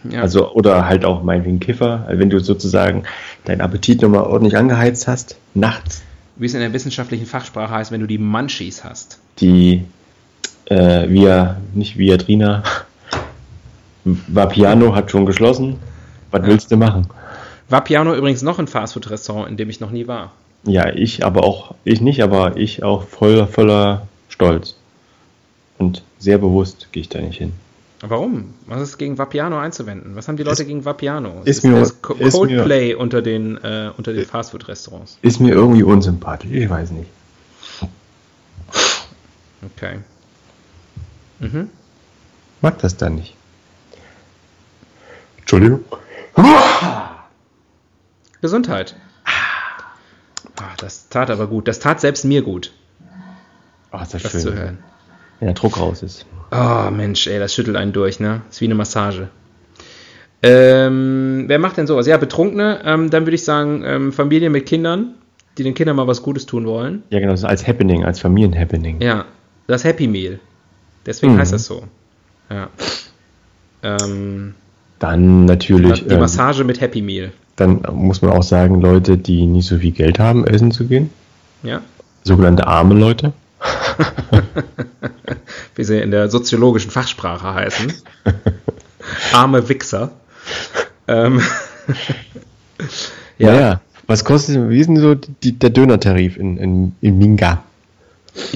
Ja. Also, oder halt auch meinetwegen Kiffer, also wenn du sozusagen deinen Appetit nochmal ordentlich angeheizt hast, nachts, wie es in der wissenschaftlichen Fachsprache heißt, wenn du die Munchies hast. die äh, Via, nicht Viadrina, Vapiano hat schon geschlossen. Was Ja. willst du machen? War Piano übrigens noch ein Fastfood-Restaurant, in dem ich noch nie war. Ja, ich aber auch, ich nicht, aber ich auch voll, voller Stolz. Und sehr bewusst gehe ich da nicht hin. Warum? Was ist gegen Vapiano einzuwenden? Was haben die Leute Ist- gegen Vapiano? ist das mir- das Co- ist mir- Coldplay unter den, äh, unter den Fastfood-Restaurants. Ist mir irgendwie unsympathisch, ich weiß nicht. Okay. Mhm. Mag das da nicht. Entschuldigung. Gesundheit. Ah, das tat aber gut. Das tat selbst mir gut, ist das das schön. zu hören. Wenn der Druck raus ist. Oh, Mensch, ey, das schüttelt einen durch, ne? Ist wie eine Massage. Ähm, wer macht denn sowas? Ja, Betrunkene, ähm, dann würde ich sagen, ähm, Familie mit Kindern, die den Kindern mal was Gutes tun wollen. Ja, genau, als Happening, als Familienhappening. Ja, das Happy Meal. Deswegen Mhm. heißt das so. Ja. Ähm, Dann natürlich, die ähm, Massage mit Happy Meal. dann muss man auch sagen, Leute, die nicht so viel Geld haben, essen zu gehen. Ja. Sogenannte arme Leute. <laughs> Wie sie in der soziologischen Fachsprache heißen. Arme Wichser. Ähm, <laughs> Ja. ja. Was kostet, wie ist denn so die, der Dönertarif in, in, in Minga?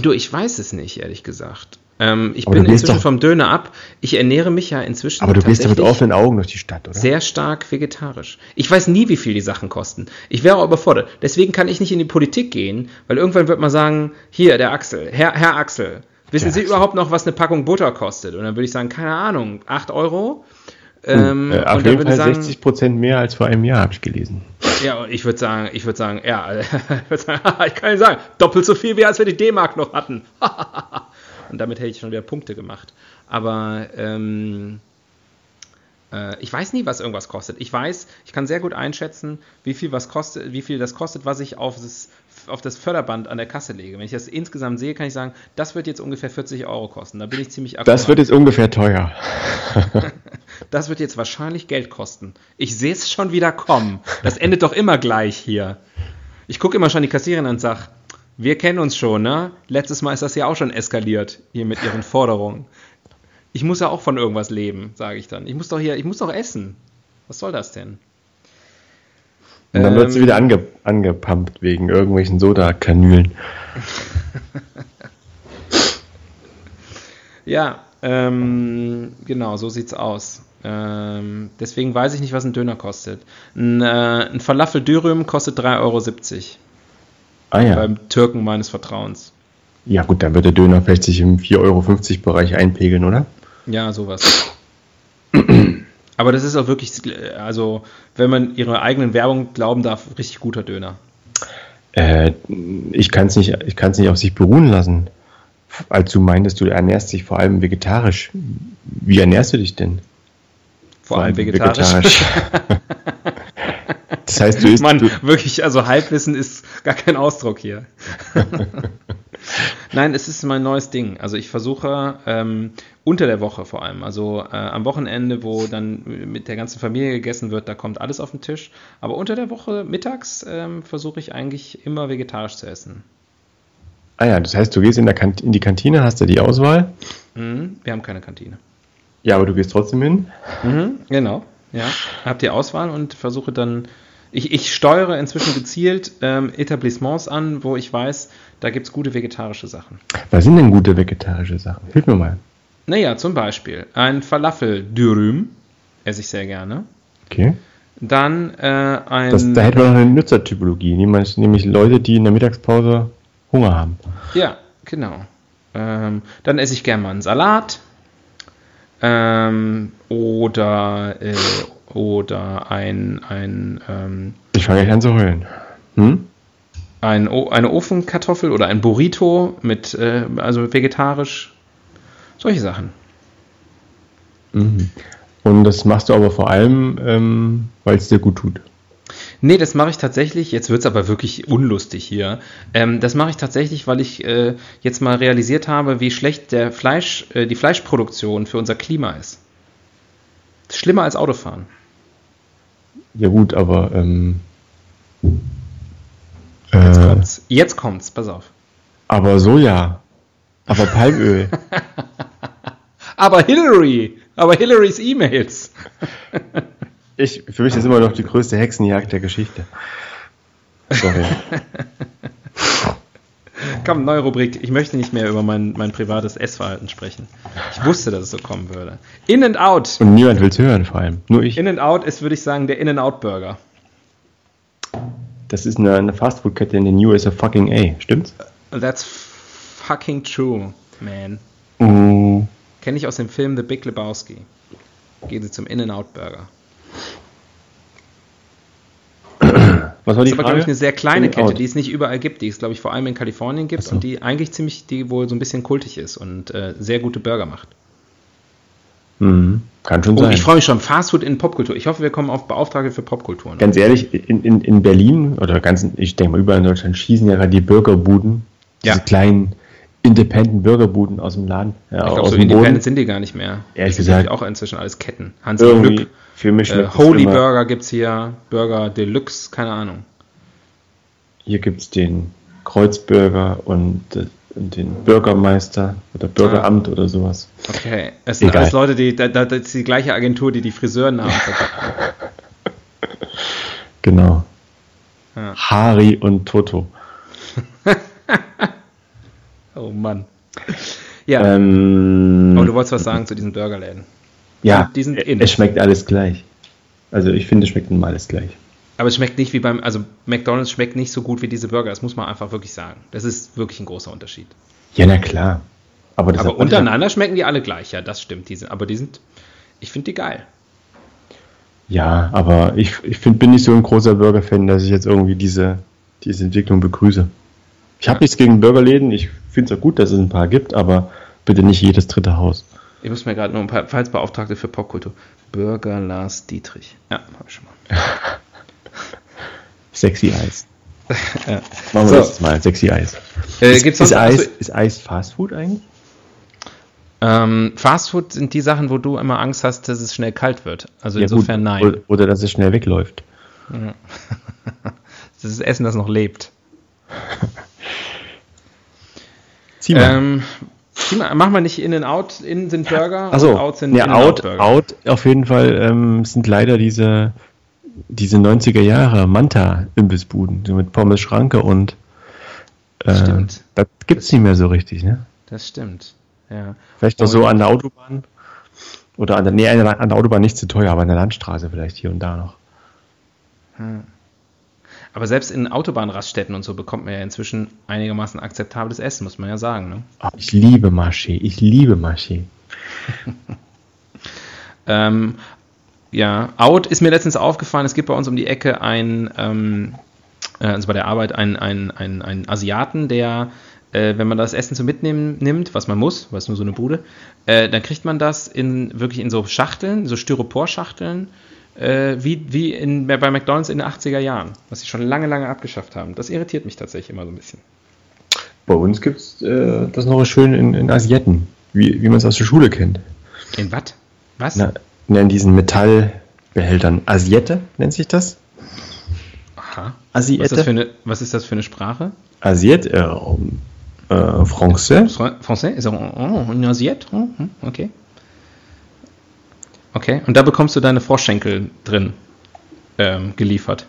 Du, ich weiß es nicht, ehrlich gesagt. Ähm, ich Aber bin inzwischen doch- vom Döner ab. Ich ernähre mich ja inzwischen Aber du gehst ja mit offenen Augen durch die Stadt, oder? sehr stark vegetarisch. Ich weiß nie, wie viel die Sachen kosten. Ich wäre auch überfordert. Deswegen kann ich nicht in die Politik gehen, weil irgendwann wird man sagen, hier, der Axel, Herr, Herr Axel, wissen Der Sie Axel. überhaupt noch, was eine Packung Butter kostet? Und dann würde ich sagen, keine Ahnung, 8 Euro. Ähm, äh, auf jeden Fall sagen, 60 Prozent mehr als vor einem Jahr, habe ich gelesen. ja, und ich würde sagen, ich würde sagen, ja, ich, würd sagen, <laughs> <laughs> ich kann nicht sagen, doppelt so viel wie als wir die D-Mark noch hatten. <laughs> und damit hätte ich schon wieder Punkte gemacht. Aber ähm, äh, ich weiß nie, was irgendwas kostet. Ich weiß, ich kann sehr gut einschätzen, wie viel was kostet, wie viel das kostet, was ich auf das, auf das Förderband an der Kasse lege. Wenn ich das insgesamt sehe, kann ich sagen, das wird jetzt ungefähr 40 Euro kosten. Da bin ich ziemlich Das akkurat. wird jetzt ungefähr teuer. <laughs> <laughs> Das wird jetzt wahrscheinlich Geld kosten. Ich sehe es schon wieder kommen. Das endet doch immer gleich hier. Ich gucke immer schon die Kassiererin an und sage, wir kennen uns schon, ne? Letztes Mal ist das ja auch schon eskaliert, hier mit ihren Forderungen. Ich muss ja auch von irgendwas leben, sage ich dann. Ich muss doch hier, ich muss doch essen. Was soll das denn? Und dann wird sie Ähm, wieder ange, angepumpt wegen irgendwelchen Soda-Kanülen. <laughs> Ja, ähm, genau, so sieht's aus. Ähm, deswegen weiß ich nicht, was ein Döner kostet. Ein, äh, ein Falafel Dürüm kostet 3,70 Euro Ah ja. beim Türken meines Vertrauens. Ja gut, dann wird der Döner vielleicht sich im 4,50 Euro Bereich einpegeln, oder? Ja, sowas. Aber das ist auch wirklich, also wenn man ihrer eigenen Werbung glauben darf, richtig guter Döner. Äh, ich kann es nicht, ich kann's nicht auf sich beruhen lassen. Als du meintest, du ernährst dich vor allem vegetarisch. Wie ernährst du dich denn? Vor allem vegetarisch. <laughs> das heißt, du isst, Mann, du, wirklich, also Halbwissen ist gar kein Ausdruck hier. <laughs> Nein, es ist mein neues Ding. Also ich versuche ähm, unter der Woche vor allem, also äh, am Wochenende, wo dann mit der ganzen Familie gegessen wird, da kommt alles auf den Tisch. Aber unter der Woche mittags ähm, versuche ich eigentlich immer vegetarisch zu essen. ah ja, das heißt, du gehst in, der Kant in die Kantine, hast du die Auswahl. Mhm, wir haben keine Kantine. Ja, aber du gehst trotzdem hin. Mhm, genau, ja. Habt die Auswahl und versuche dann. Ich, ich steuere inzwischen gezielt ähm, Etablissements an, wo ich weiß, da gibt es gute vegetarische Sachen. Was sind denn gute vegetarische Sachen? Hilf mir mal. Naja, zum Beispiel ein Falafel-Dürüm, esse ich sehr gerne. Okay. Dann äh, ein. Das, da hätten wir noch eine Nutzertypologie, nämlich, nämlich Leute, die in der Mittagspause Hunger haben. ja, genau. Ähm, dann esse ich gerne mal einen Salat. Ähm, oder, äh, oder ein, ein ähm, Ich fange gleich an zu heulen. Hm? ein, eine Ofenkartoffel oder ein Burrito mit, äh, also vegetarisch. Solche Sachen. Mhm. Und das machst du aber vor allem, ähm, weil es dir gut tut. Nee, das mache ich tatsächlich, jetzt wird es aber wirklich unlustig hier. Ähm, das mache ich tatsächlich, weil ich äh, jetzt mal realisiert habe, wie schlecht der Fleisch, äh, die Fleischproduktion für unser Klima ist. Schlimmer als Autofahren. Ja gut, aber ähm, Jetzt äh, kommt's. Jetzt kommt's, pass auf. aber Soja, aber <laughs> Palmöl. Aber Hillary! Aber Hillarys E-Mails! ich, für mich ist immer noch die größte Hexenjagd der Geschichte. Sorry. <laughs> Komm, neue Rubrik. Ich möchte nicht mehr über mein, mein privates Essverhalten sprechen. Ich wusste, dass es so kommen würde. In and Out. Und niemand will es hören, vor allem. Nur ich. In and Out ist, würde ich sagen, der In and Out Burger. Das ist eine, eine Fastfood-Kette in den USA fucking A, stimmt's? That's fucking true, man. Mm, Kenne ich aus dem Film The Big Lebowski. Gehen Sie zum In and Out Burger. Was war Das die ist aber, glaube ich, eine sehr kleine Kette, out. die es nicht überall gibt, die es, glaube ich, vor allem in Kalifornien gibt so. und die eigentlich ziemlich, die wohl so ein bisschen kultig ist und äh, sehr gute Burger macht. Mhm. Kann schon Oh, sein. ich freue mich schon. Fastfood in Popkultur. Ich hoffe, wir kommen auf Beauftragte für Popkultur. Ganz ehrlich, in, in, in Berlin oder ganz, ich denke mal überall in Deutschland schießen ja gerade die Burgerbuden, Ja. diese kleinen Independent Burgerbuden aus dem Laden, ja, Ich glaube, so independent Boden. sind die gar nicht mehr. Ehrlich Das sind gesagt. auch inzwischen alles Ketten. Hans Irgendwie Glück, für mich äh, Holy Burger gibt es hier, Burger Deluxe, keine Ahnung. Hier gibt es den Kreuzburger und, äh, und den Bürgermeister oder Bürgeramt oder sowas. Okay, es sind Egal. alles Leute, die, da, da, das ist die gleiche Agentur, die die Friseurennamen <laughs> verkauft. Genau. Ja. Hari und Toto. <laughs> Oh Mann. Ja, Ähm, aber du wolltest was sagen zu diesen Burgerläden. ja, die sind in. es schmeckt alles gleich. Also ich finde, es schmeckt immer alles gleich. Aber es schmeckt nicht wie beim, also McDonalds schmeckt nicht so gut wie diese Burger, das muss man einfach wirklich sagen. Das ist wirklich ein großer Unterschied. Ja, na klar. Aber, das Aber untereinander schmecken die alle gleich, ja, das stimmt. Die sind, aber die sind, ich finde die geil. Ja, aber ich, ich find, bin nicht so ein großer Burger-Fan, dass ich jetzt irgendwie diese, diese Entwicklung begrüße. Ich habe Ja. nichts gegen Burgerläden. Ich finde es auch gut, dass es ein paar gibt, aber bitte nicht jedes dritte Haus. Ich muss mir gerade nur ein paar Falsbeauftragte für Popkultur. Burger Lars Dietrich. Ja, hab ich schon mal. <laughs> Sexy Eis. <laughs> Ja. Machen wir So. das mal. Sexy Eis. Äh, ist, gibt's ist, Eis, achso, ist Eis Fastfood eigentlich? Ähm, Fastfood sind die Sachen, wo du immer Angst hast, dass es schnell kalt wird. Also Ja, insofern gut. nein. Oder, oder dass es schnell wegläuft. <laughs> Das ist Essen, das noch lebt. Zieh mal. Ähm, zieh mal, mach mal nicht in and out, in sind Burger Achso, und out sind ja, In-N-Out out, Burger. out auf jeden Fall ähm, sind leider diese, diese 90er Jahre Manta-Imbissbuden, so mit Pommes Schranke und äh, Stimmt. das gibt's nicht mehr so richtig, ne? Das stimmt. Ja. Vielleicht noch so an der Autobahn. Oder an der, nee, an der, Autobahn nicht zu teuer, aber an der Landstraße vielleicht hier und da noch. Aber selbst in Autobahnraststätten und so bekommt man ja inzwischen einigermaßen akzeptables Essen, muss man ja sagen. Ne? Ah, ich liebe Marché, ich liebe Marché. <laughs> Ähm, ja, Out ist mir letztens aufgefallen, es gibt bei uns um die Ecke ein, ähm, äh, also bei der Arbeit einen ein, ein, ein Asiaten, der, äh, wenn man das Essen so mitnehmen nimmt, was man muss, weil es nur so eine Bude, äh, dann kriegt man das in wirklich in so Schachteln, so Styropor-Schachteln, äh, wie, wie in, bei McDonalds in den 80er Jahren, was sie schon lange, lange abgeschafft haben. Das irritiert mich tatsächlich immer so ein bisschen. Bei uns gibt's äh, das noch schön in, in Asietten, wie, wie man es aus der Schule kennt. In was? Was? Na, na, in diesen Metallbehältern. Asiette nennt sich das? Aha. Was ist, das Asiette? für eine, was ist das für eine Sprache? Assiette, äh, äh, Français. Fra- Français? Ist auch, oh, eine Assiette? Oh, hm, okay. Okay, und da bekommst du deine Froschschenkel drin ähm, geliefert.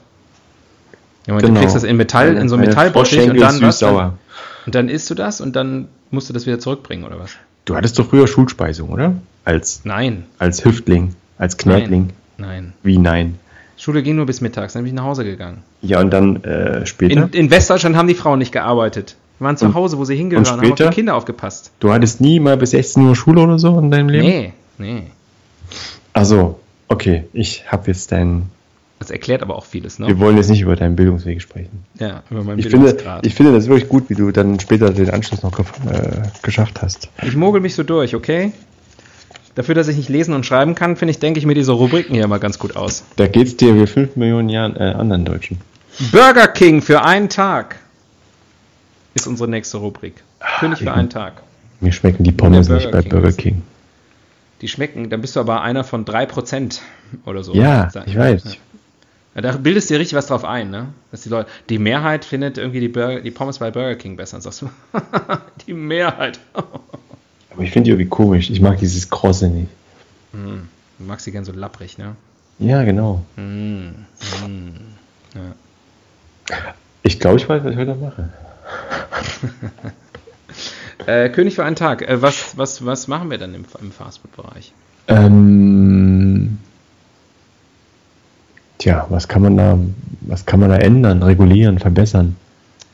Ja, Moment, Du kriegst das in Metall, in so einem Metallbottich und dann was? sauer. Und dann isst du das und dann musst du das wieder zurückbringen, oder was? Du hattest doch früher Schulspeisung, oder? Als, Nein, als Hüftling, als Knäbling. nein. Wie nein? Schule ging nur bis mittags, dann bin ich nach Hause gegangen. Ja, und dann äh, später? In, in Westdeutschland haben die Frauen nicht gearbeitet. Die waren zu Und- Hause, wo sie hingehören, und haben auf die später? Kinder aufgepasst. du hattest nie mal bis 16 Uhr Schule oder so in deinem Leben? Nee, nee. Also, okay, ich habe jetzt dein, Das erklärt aber auch vieles, ne? Wir wollen jetzt nicht über deinen Bildungsweg sprechen. Ja, über meinen Ich finde, Bildungsgrad. ich finde das wirklich gut, wie du dann später den Anschluss noch äh, geschafft hast. Ich mogel mich so durch, okay? Dafür, dass ich nicht lesen und schreiben kann, finde ich, denke ich mir diese Rubriken hier mal ganz gut aus. Da geht's dir wie 5 Millionen Jahren äh, anderen Deutschen. Burger King für einen Tag ist unsere nächste Rubrik. König für einen Tag. Mir schmecken die Pommes nicht bei King Burger King. Die schmecken, dann bist du aber einer von 3% oder so. Ja, ich weiß. Ja, da bildest du dir richtig was drauf ein, ne? Dass die Leute, die Mehrheit findet irgendwie die, Burger, die Pommes bei Burger King besser. Sagst du, <laughs> die Mehrheit. <laughs> Aber ich finde die irgendwie komisch. Ich mag dieses Krosse nicht. Du magst die gern so lapprig, ne? Ja, genau. Mm, Ich glaube, ich weiß, was ich heute mache. <laughs> Äh, König für einen Tag. Äh, was, was, was machen wir denn im, im Fastfood-Bereich? Ähm, tja, was kann man da, was kann man da ändern, regulieren, verbessern?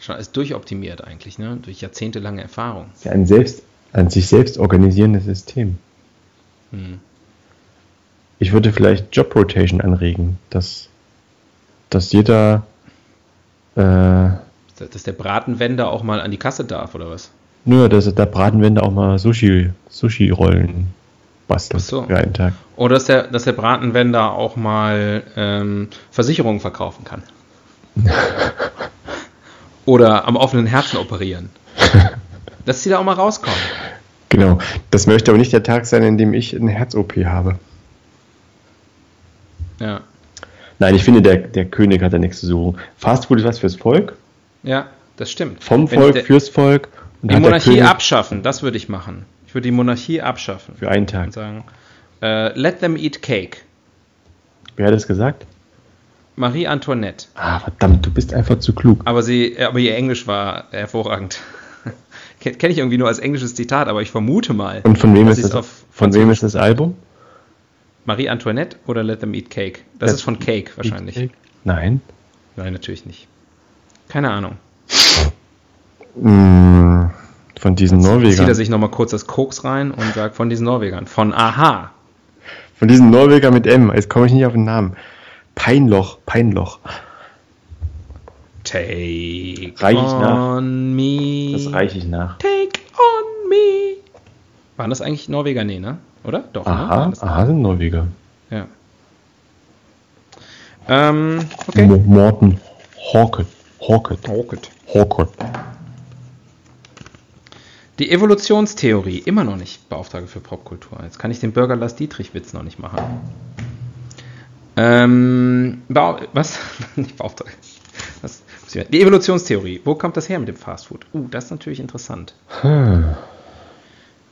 Schon alles durchoptimiert eigentlich, ne? Durch jahrzehntelange Erfahrung. Ist ja ein selbst, ein sich selbst organisierendes System. Hm. Ich würde vielleicht Job Rotation anregen, dass, dass jeder, äh, dass der Bratenwender auch mal an die Kasse darf, oder was? Nur, dass der Bratenwender auch mal Sushi, Sushi-Rollen bastelt Ach so. für einen Tag. Oder dass der, dass der Bratenwender auch mal ähm, Versicherungen verkaufen kann. <laughs> Oder am offenen Herzen operieren. <laughs> Dass die da auch mal rauskommen. Genau. Das möchte aber nicht der Tag sein, in dem ich eine Herz-OP habe. Ja. Nein, ich finde, der, der König hat da nichts zu suchen. Fastfood ist was fürs Volk, Ja, das stimmt. vom Wenn Volk, der- fürs Volk. Und Die Monarchie König abschaffen, das würde ich machen. Ich würde die Monarchie abschaffen. Für einen Tag. Und sagen, äh, let them eat cake. Wer hat das gesagt? Marie Antoinette. Ah, verdammt, du bist einfach zu klug. Aber sie, aber ihr Englisch war hervorragend. <laughs> Kenne ich irgendwie nur als englisches Zitat, aber ich vermute mal. Und von wem ist das? auf Von wem ist das Album? Marie Antoinette oder Let them eat cake? Das Let ist von Cake wahrscheinlich. Nein. Nein, natürlich nicht. Keine Ahnung. Mm, Von diesen Zieht er Norwegern. sich nochmal kurz das Koks rein und sagt von diesen Norwegern. Von Aha. Von diesen Norweger mit M. Jetzt komme ich nicht auf den Namen. Peinloch, Peinloch. Take Reich ich nach. on me. Das reiche ich nach. Take on me. Waren das eigentlich Norweger? Nee, ne? Oder? Doch, ne? Aha, das- aha, sind Norweger. Ja. Ähm, okay. Mo- Morten Hawkett. Hawkett. Rocket. Hawkett. Die Evolutionstheorie, immer noch nicht Beauftragte für Popkultur. Jetzt kann ich den Burger Lars Dietrich-Witz noch nicht machen. Ähm, Bau was? <laughs> nicht Beauftragte. Was? Die Evolutionstheorie, wo kommt das her mit dem Fastfood? Uh, das ist natürlich interessant. Hm.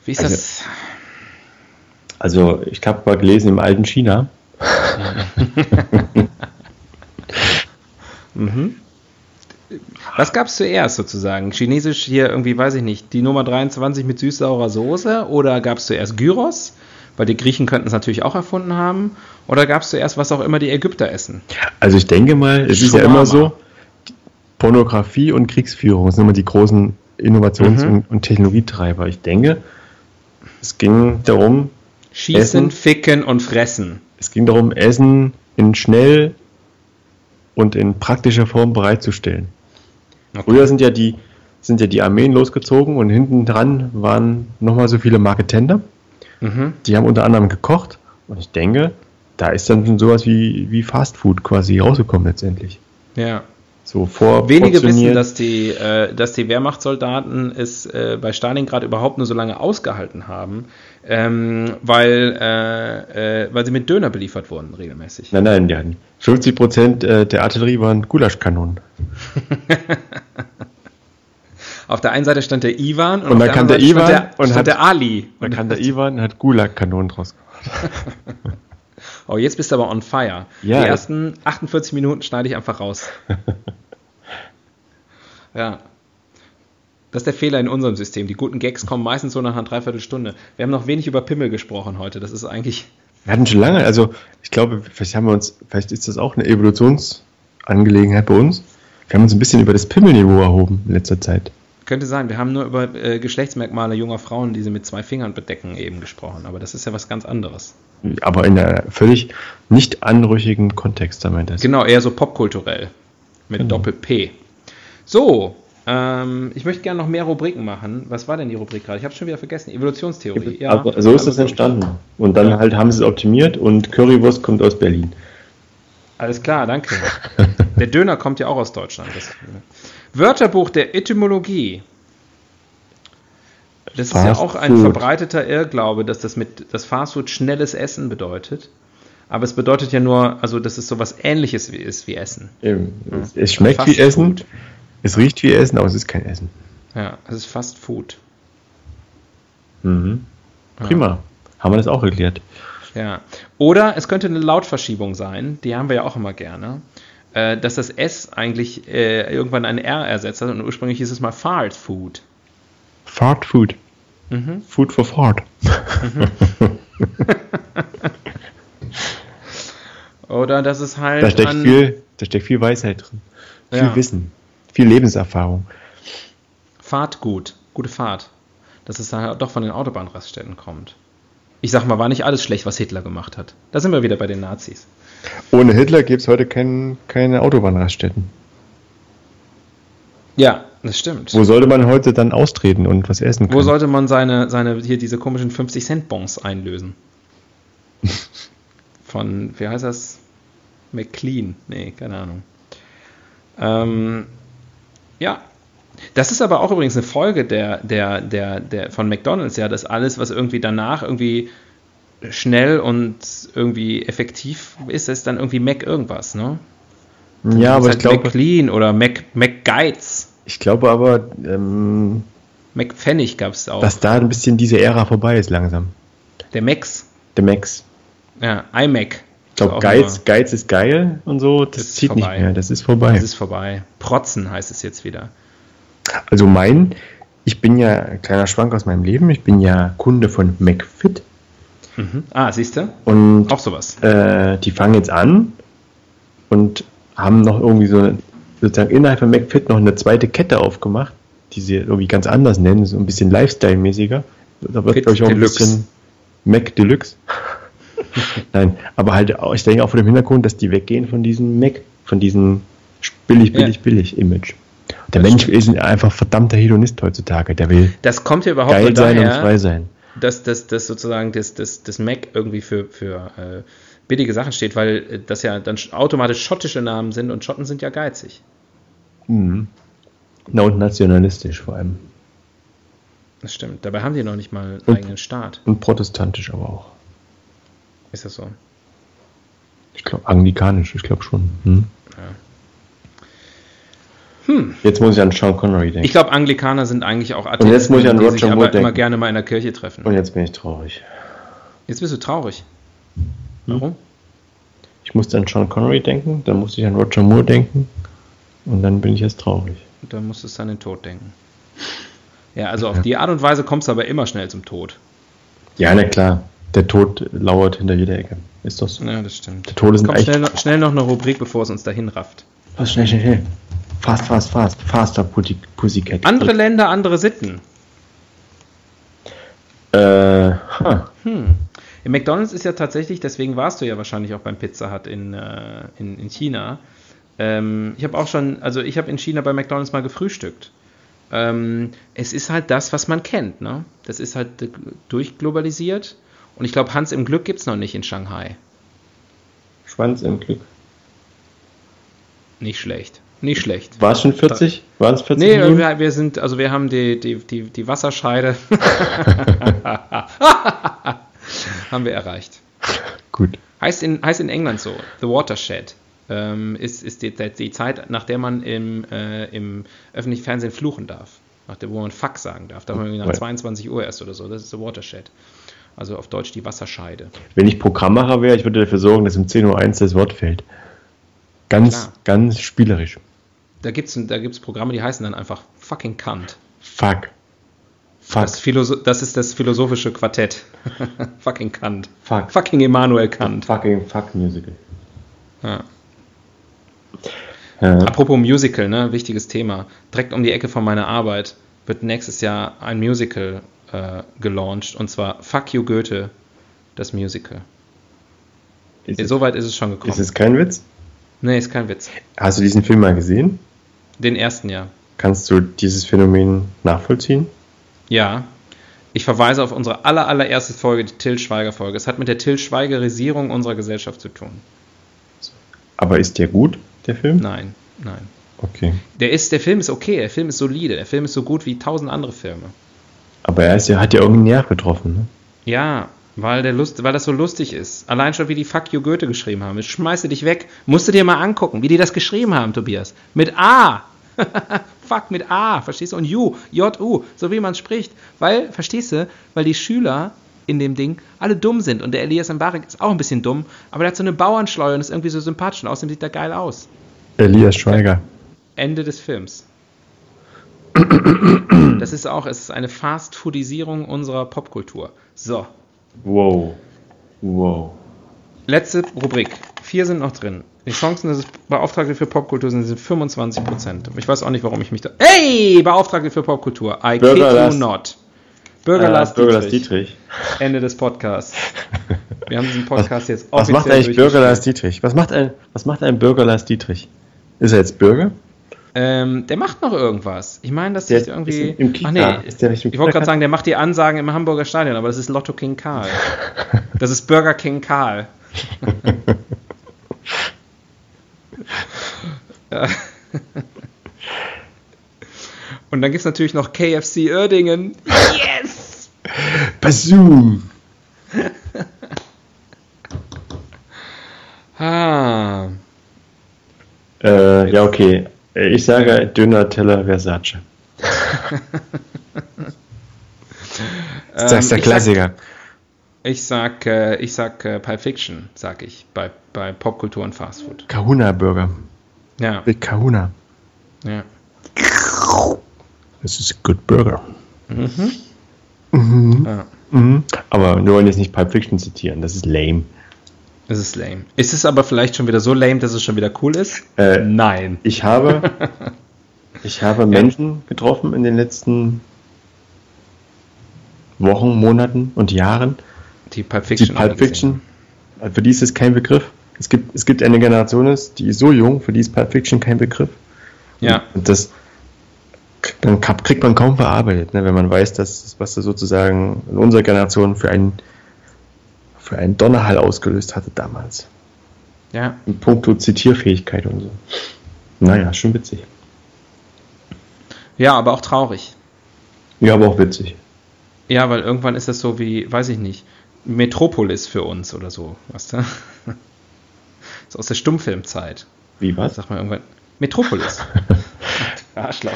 Wie ist Also- das? Also, ich habe mal gelesen im alten China. <laughs> Was gab es zuerst sozusagen? Chinesisch hier irgendwie, weiß ich nicht, die Nummer 23 mit süß-saurer Soße? Oder gab es zuerst Gyros? Weil die Griechen könnten es natürlich auch erfunden haben. Oder gab es zuerst, was auch immer die Ägypter essen? Also, ich denke mal, es ist ja immer so, Pornografie und Kriegsführung sind immer die großen Innovations- Mhm. und, und Technologietreiber. Ich denke, es ging darum, Schießen, Essen. ficken und fressen. es ging darum, Essen in schnell und in praktischer Form bereitzustellen. Okay. Früher sind ja die, sind ja die Armeen losgezogen und hinten dran waren nochmal so viele Marketender. Mhm. Die haben unter anderem gekocht und ich denke, da ist dann schon sowas wie, wie Fast Food quasi rausgekommen letztendlich. Ja. So vor Wenige wissen, dass die, äh, dass die Wehrmachtssoldaten es äh, bei Stalingrad überhaupt nur so lange ausgehalten haben, ähm, weil, äh, äh, weil sie mit Döner beliefert wurden, regelmäßig. Nein, nein, die hatten 50 Prozent äh, der Artillerie waren Gulaschkanonen. <laughs> Auf der einen Seite stand der Ivan Und auf dann kam der anderen Seite Ivan der, und hat- der Ali. Da kam der Ivan und hat Gulag-Kanonen draus gemacht. <laughs> Oh, jetzt bist du aber on fire. Ja, Die ersten 48 Minuten schneide ich einfach raus. <laughs> ja. Das ist der Fehler in unserem System. Die guten Gags kommen meistens so nach einer Dreiviertelstunde. Wir haben noch wenig über Pimmel gesprochen heute. Das ist eigentlich. Wir hatten schon lange, also ich glaube, vielleicht haben wir uns, vielleicht ist das auch eine Evolutionsangelegenheit bei uns. Wir haben uns ein bisschen über das Pimmelniveau erhoben in letzter Zeit. Könnte sein. Wir haben nur über äh, Geschlechtsmerkmale junger Frauen, die sie mit zwei Fingern bedecken, eben gesprochen. Aber das ist ja was ganz anderes. Aber in einem völlig nicht anrüchigen Kontext, da meint er. Genau, eher so popkulturell. Mit Genau. Doppel-P. So, ähm, ich möchte gerne noch mehr Rubriken machen. Was war denn die Rubrik gerade? Ich habe schon wieder vergessen. Evolutionstheorie. Aber so ist das also- entstanden. Und dann Ja. halt haben sie es optimiert und Currywurst kommt aus Berlin. Alles klar, danke. <laughs> Der Döner kommt ja auch aus Deutschland. Das, Wörterbuch der Etymologie. Das ist ja Fast auch ein Food. verbreiteter Irrglaube, dass das mit das Fastfood schnelles Essen bedeutet. Aber es bedeutet ja nur, also dass es sowas ähnliches wie ist wie Essen. Eben. Es, es schmeckt Fast wie Essen, Food. Es riecht wie Essen, aber es ist kein Essen. Ja, es ist Fast Food. Mhm. Prima. Haben wir das auch erklärt. Ja. Oder es könnte eine Lautverschiebung sein, die haben wir ja auch immer gerne, äh, dass das S eigentlich äh, irgendwann ein R ersetzt hat und ursprünglich hieß es mal Fast Food. Fart Food. Mhm. Food for Fart. <laughs> Oder dass es halt Da steckt viel, da steckt viel Weisheit drin. Viel Ja. Wissen. Viel Lebenserfahrung. Fahrtgut, gute Fahrt, dass es dann doch von den Autobahnraststätten kommt. Ich sag mal, war nicht alles schlecht, was Hitler gemacht hat. Da sind wir wieder bei den Nazis. Ohne Hitler gäbe es heute kein, keine Autobahnraststätten. Ja, das stimmt. Wo sollte man heute dann austreten und was essen können? Wo sollte man seine, seine, hier diese komischen 50-Cent-Bons einlösen? <laughs> Von, wie heißt das? McLean? Nee, keine Ahnung. Ähm, ja. Das ist aber auch übrigens eine Folge der, der, der, der, von McDonalds, ja, dass alles, was irgendwie danach irgendwie schnell und irgendwie effektiv ist, ist dann irgendwie Mac irgendwas, ne? ja, aber ich halt glaube, McLean oder Mac, McGuides. ich glaube aber, ähm, McPfennig gab es auch. dass da ein bisschen diese Ära vorbei ist langsam. der Max. Der Max. Ja, iMac. Ich glaube, Geiz, Geiz ist geil und so, das, zieht vorbei. nicht mehr, das ist vorbei. Das ist vorbei. Protzen heißt es jetzt wieder. Also mein, ich bin ja, ein kleiner Schwank aus meinem Leben, ich bin ja Kunde von McFit Mhm. Ah, siehst du? und Auch sowas. äh, die fangen jetzt an und haben noch irgendwie so sozusagen innerhalb von McFit noch eine zweite Kette aufgemacht, die sie irgendwie ganz anders nennen, so ein bisschen Lifestyle-mäßiger. Da wird, glaube ich, auch ein Deluxe. bisschen Mac Deluxe. <laughs> Nein, aber halt, ich denke auch vor dem Hintergrund, dass die weggehen von diesem Mac, von diesem billig, billig, Ja. billig Image. Der Das Mensch stimmt. ist einfach verdammter Hedonist heutzutage. Der will Das kommt ja überhaupt geil von sein und daher, frei sein. dass, dass, dass sozusagen das, das, das Mac irgendwie für, für äh, billige Sachen steht, weil äh, das ja dann sch- automatisch schottische Namen sind und Schotten sind ja geizig. Mhm. Na und nationalistisch vor allem. Das stimmt. Dabei haben die noch nicht mal einen Und- eigenen Staat. Und protestantisch aber auch. Ist das so? Ich glaube, anglikanisch, ich glaube schon. Hm? Hm. Jetzt muss ich an Sean Connery denken. Ich glaube, Anglikaner sind eigentlich auch Atheisten, jetzt muss ich an die Roger sich aber immer denken. gerne mal in der Kirche treffen. und jetzt bin ich traurig. Jetzt bist du traurig. Hm? Warum? Ich musste an Sean Connery denken, dann musste ich an Roger Moore denken und dann bin ich jetzt traurig. Da musstest du an den Tod denken. Ja, also auf die Art und Weise kommst du aber immer schnell zum Tod. Ja, na klar. Der Tod lauert hinter jeder Ecke. Ist das so? Ja, das stimmt. Der Tod ist ein Komm, schnell, noch- schnell noch eine Rubrik, bevor es uns dahin rafft. Was, schnell, schnell, schnell. Fast, fast, fast. Faster Pussy, Pussycat. Andere Länder, andere Sitten. Äh, ha. Hm. Im McDonalds ist ja tatsächlich, deswegen warst du ja wahrscheinlich auch beim Pizza Hut in, äh, in, in China. Ähm, ich habe auch schon, also ich habe in China bei McDonalds mal gefrühstückt. Ähm, es ist halt das, was man kennt. Ne? Das ist halt durchglobalisiert. Und ich glaube, Hans im Glück gibt es noch nicht in Shanghai. Schwanz im Glück. Nicht schlecht. Nicht schlecht. War es schon 40? Waren es 40 Nee, wir, wir sind, also wir haben die, die, die, die Wasserscheide <laughs> haben wir erreicht. Gut. Heißt in, heißt in England so, The Watershed. Ähm, ist ist die, die Zeit, nach der man im, äh, im öffentlichen Fernsehen fluchen darf. Nach der, wo man Fuck sagen darf. Darf man irgendwie nach Right. 22 Uhr erst oder so. Das ist The Watershed. Also auf Deutsch die Wasserscheide. Wenn ich Programmmacher wäre, ich würde dafür sorgen, dass um 10.01 Uhr das Wort fällt. Ganz, Klar. ganz spielerisch. Da gibt es da gibt's Programme, die heißen dann einfach Fucking Cunt. Fuck. Fuck. Das, das ist das philosophische Quartett. <laughs> Fucking Kant. Fuck. Fucking Immanuel Kant. Fucking fuck Musical. Ja. Ja. Apropos Musical, ne? Wichtiges Thema. Direkt um die Ecke von meiner Arbeit wird nächstes Jahr ein Musical äh, gelauncht und zwar Fuck You Goethe, das Musical. Ist es, Soweit ist es schon gekommen. ist es kein Witz? nee, ist kein Witz. Hast du diesen Film mal gesehen? Den ersten Jahr. Kannst du dieses Phänomen nachvollziehen? Ja. Ich verweise auf unsere aller, allererste Folge, die Till Schweiger-Folge. Es hat mit der Till Schweigerisierung unserer Gesellschaft zu tun. Aber ist der gut, der Film? Nein, nein. Okay. Der, ist, der Film ist okay, der Film ist solide, der Film ist so gut wie tausend andere Filme. Aber er ist ja, hat ja irgendeinen Nerv getroffen, ne? Ja, weil, der Lust, weil das so lustig ist. Allein schon, wie die Fuck You Goethe geschrieben haben. Ich schmeiße dich weg. Musst du dir mal angucken, wie die das geschrieben haben, Tobias. Mit A. <laughs> Fuck mit A, verstehst du? Und U, J-U, so wie man spricht. Weil, verstehst du, weil die Schüler in dem Ding alle dumm sind. Und der Elias Mbarek ist auch ein bisschen dumm, aber der hat so eine Bauernschleue und ist irgendwie so sympathisch und außerdem sieht er geil aus. Elias Schweiger. Ende des Films. Das ist auch, es ist eine Fast-Foodisierung unserer Popkultur. So, Wow. Wow. letzte Rubrik. Vier sind noch drin. Die Chancen, dass es Beauftragte für Popkultur sind, sind 25 Prozent. Ich weiß auch nicht, warum ich mich da. Hey! Beauftragte für Popkultur. I Bürger kid you not. Bürger Äh, Lars Bürger Dietrich. Dietrich. Ende des Podcasts. Wir haben diesen Podcast jetzt Was macht offiziell eigentlich Bürger Lars. Dietrich? Was macht, ein, was macht ein Bürger Lars Dietrich? Ist er jetzt Bürger? Ähm, der macht noch irgendwas. Ich meine, dass Der sich irgendwie. ist im Kita. Ach nee, Ist der nicht im ich wollte gerade sagen, der macht die Ansagen im Hamburger Stadion, aber das ist Lotto King Karl. Das ist Burger King Karl. Ja. <laughs> Und dann gibt es natürlich noch KFC Uerdingen. Yes! Bazoom! Ah. Äh, ja, okay. Äh, Ich sage Döner Teller Versace. <laughs> Das ist der Ähm, ich Klassiker. Ich sag, äh, ich sag äh, Pulp Fiction, sag ich, bei, bei Popkultur und Fastfood. Kahuna Burger. Ja, Mit Kahuna. ja. Das ist a good burger. ja. Mhm. Aber wir wollen jetzt nicht Pulp Fiction zitieren. Das ist lame. Das ist lame. Ist es aber vielleicht schon wieder so lame, dass es schon wieder cool ist? Äh, Nein. Ich habe, <laughs> ich habe Menschen getroffen in den letzten Wochen, Monaten und Jahren, Die Pulp die Fiction. Pulp alle gesehen Fiction, äh, für die ist es kein Begriff. Es gibt, es gibt eine Generation, die ist so jung, für die ist Pulp Fiction kein Begriff. Ja. Und das kriegt man, kriegt man kaum verarbeitet, ne, wenn man weiß, dass was das sozusagen in unserer Generation für einen, für einen Donnerhall ausgelöst hatte damals. Ja. In puncto Zitierfähigkeit und so. Naja, schon witzig. ja, aber auch traurig. Ja, aber auch witzig. Ja, weil irgendwann ist das so wie, weiß ich nicht, Metropolis für uns oder so, weißt du? <laughs> so aus der Stummfilmzeit. Wie was? Sag mal irgendwann. Metropolis. <laughs> Arschloch.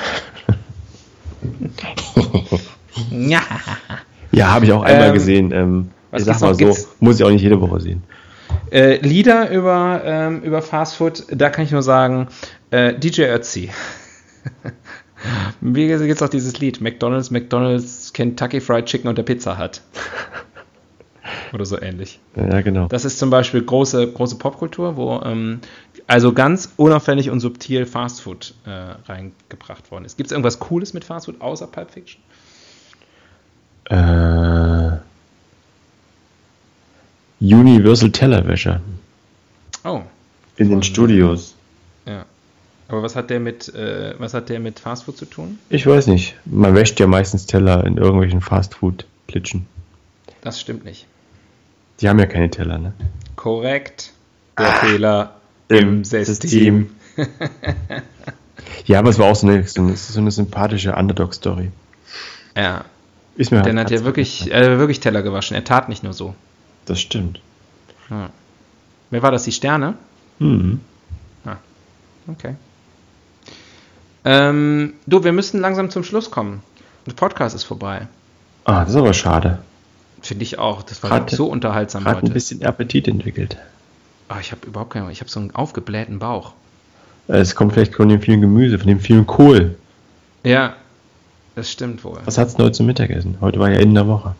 <laughs> ja. Ja, habe ich auch einmal Ähm, gesehen. Ähm, was ich sag mal so, muss ich auch nicht jede Woche sehen. Äh, Lieder über, ähm, über Fastfood, da kann ich nur sagen, äh, DJ Ötzi. <laughs> Wie gibt es auch dieses Lied, McDonalds, McDonalds, Kentucky Fried Chicken und der Pizza Hut. <laughs> Oder so ähnlich. Ja, genau. Das ist zum Beispiel große, große Popkultur, wo ähm, also ganz unauffällig und subtil Fastfood äh, reingebracht worden ist. Gibt es irgendwas Cooles mit Fastfood außer Pulp Fiction? Äh, Universal Tellerwäscher Oh, in den Studios. ja. Aber was hat der mit, äh, was hat der mit Fastfood zu tun? Ich weiß nicht. Man wäscht ja meistens Teller in irgendwelchen Fastfood-Klitschen. Das stimmt nicht. Die haben ja keine Teller, ne? Korrekt. Der Fehler im System. <laughs> Ja, aber es war auch so eine, so eine, so eine sympathische Underdog-Story. Ja, Ist mir denn halt hat ja wirklich, äh, wirklich Teller gewaschen. Er tat nicht nur so. Das stimmt. Ja. Wer war das? Die Sterne? Mhm. Okay. Ähm, du, wir müssen langsam zum Schluss kommen. Der Podcast ist vorbei. Ah, das ist aber schade. Finde ich auch. Das war Hat- so unterhaltsam Hat ein heute. bisschen Appetit entwickelt. Ah, ich habe überhaupt keine Ich habe so einen aufgeblähten Bauch. Es kommt vielleicht von dem vielen Gemüse, von dem vielen Kohl. Ja, das stimmt wohl. Was hat's denn heute zum Mittagessen? Heute war ja Ende der Woche.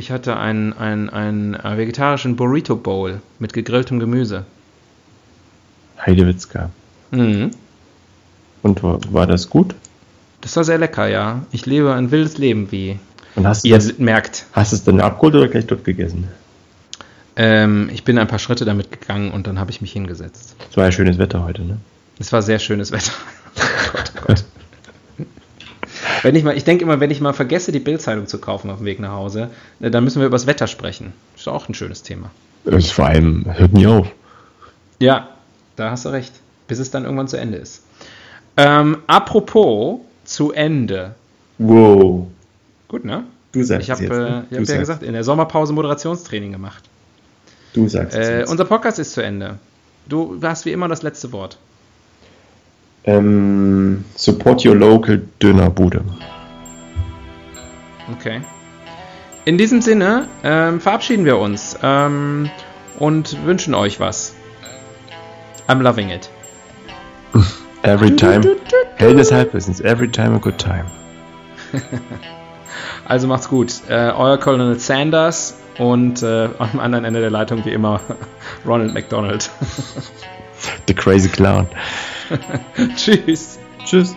Ich hatte einen, einen, einen äh, vegetarischen Burrito Bowl mit gegrilltem Gemüse. Heidewitzka. Mhm. Und war, war das gut? Das war sehr lecker, ja. Ich lebe ein wildes Leben, wie Und hast, ihr das, merkt. hast du es dann abgeholt oder gleich dort gegessen? Ähm, ich bin ein paar Schritte damit gegangen und dann habe ich mich hingesetzt. Es war ja schönes Wetter heute, ne? Es war sehr schönes Wetter. <laughs> oh Gott, oh Gott. Wenn ich mal, ich denke immer, wenn ich mal vergesse, die Bildzeitung zu kaufen auf dem Weg nach Hause, äh, dann müssen wir über das Wetter sprechen. Ist auch ein schönes Thema. Es vor allem hört nie auf. Ja, da hast du recht. Bis es dann irgendwann zu Ende ist. Ähm, apropos zu Ende. Wow. Gut, ne? Du sagst Ich habe jetzt, äh, ne? hab ja gesagt, in der Sommerpause Moderationstraining gemacht. Du sagst es Äh, unser Podcast ist zu Ende. Du hast wie immer das letzte Wort. Ähm, support your local Dönerbude. Okay. In diesem Sinne ähm, verabschieden wir uns ähm, und wünschen euch was. I'm loving it. <laughs> Every time. Helden des Halbwissens. Every time a good time. <laughs> Also macht's gut. Äh, euer Colonel Sanders und äh, am anderen Ende der Leitung wie immer <laughs> Ronald McDonald. The crazy clown. <laughs> Tschüss. Tschüss.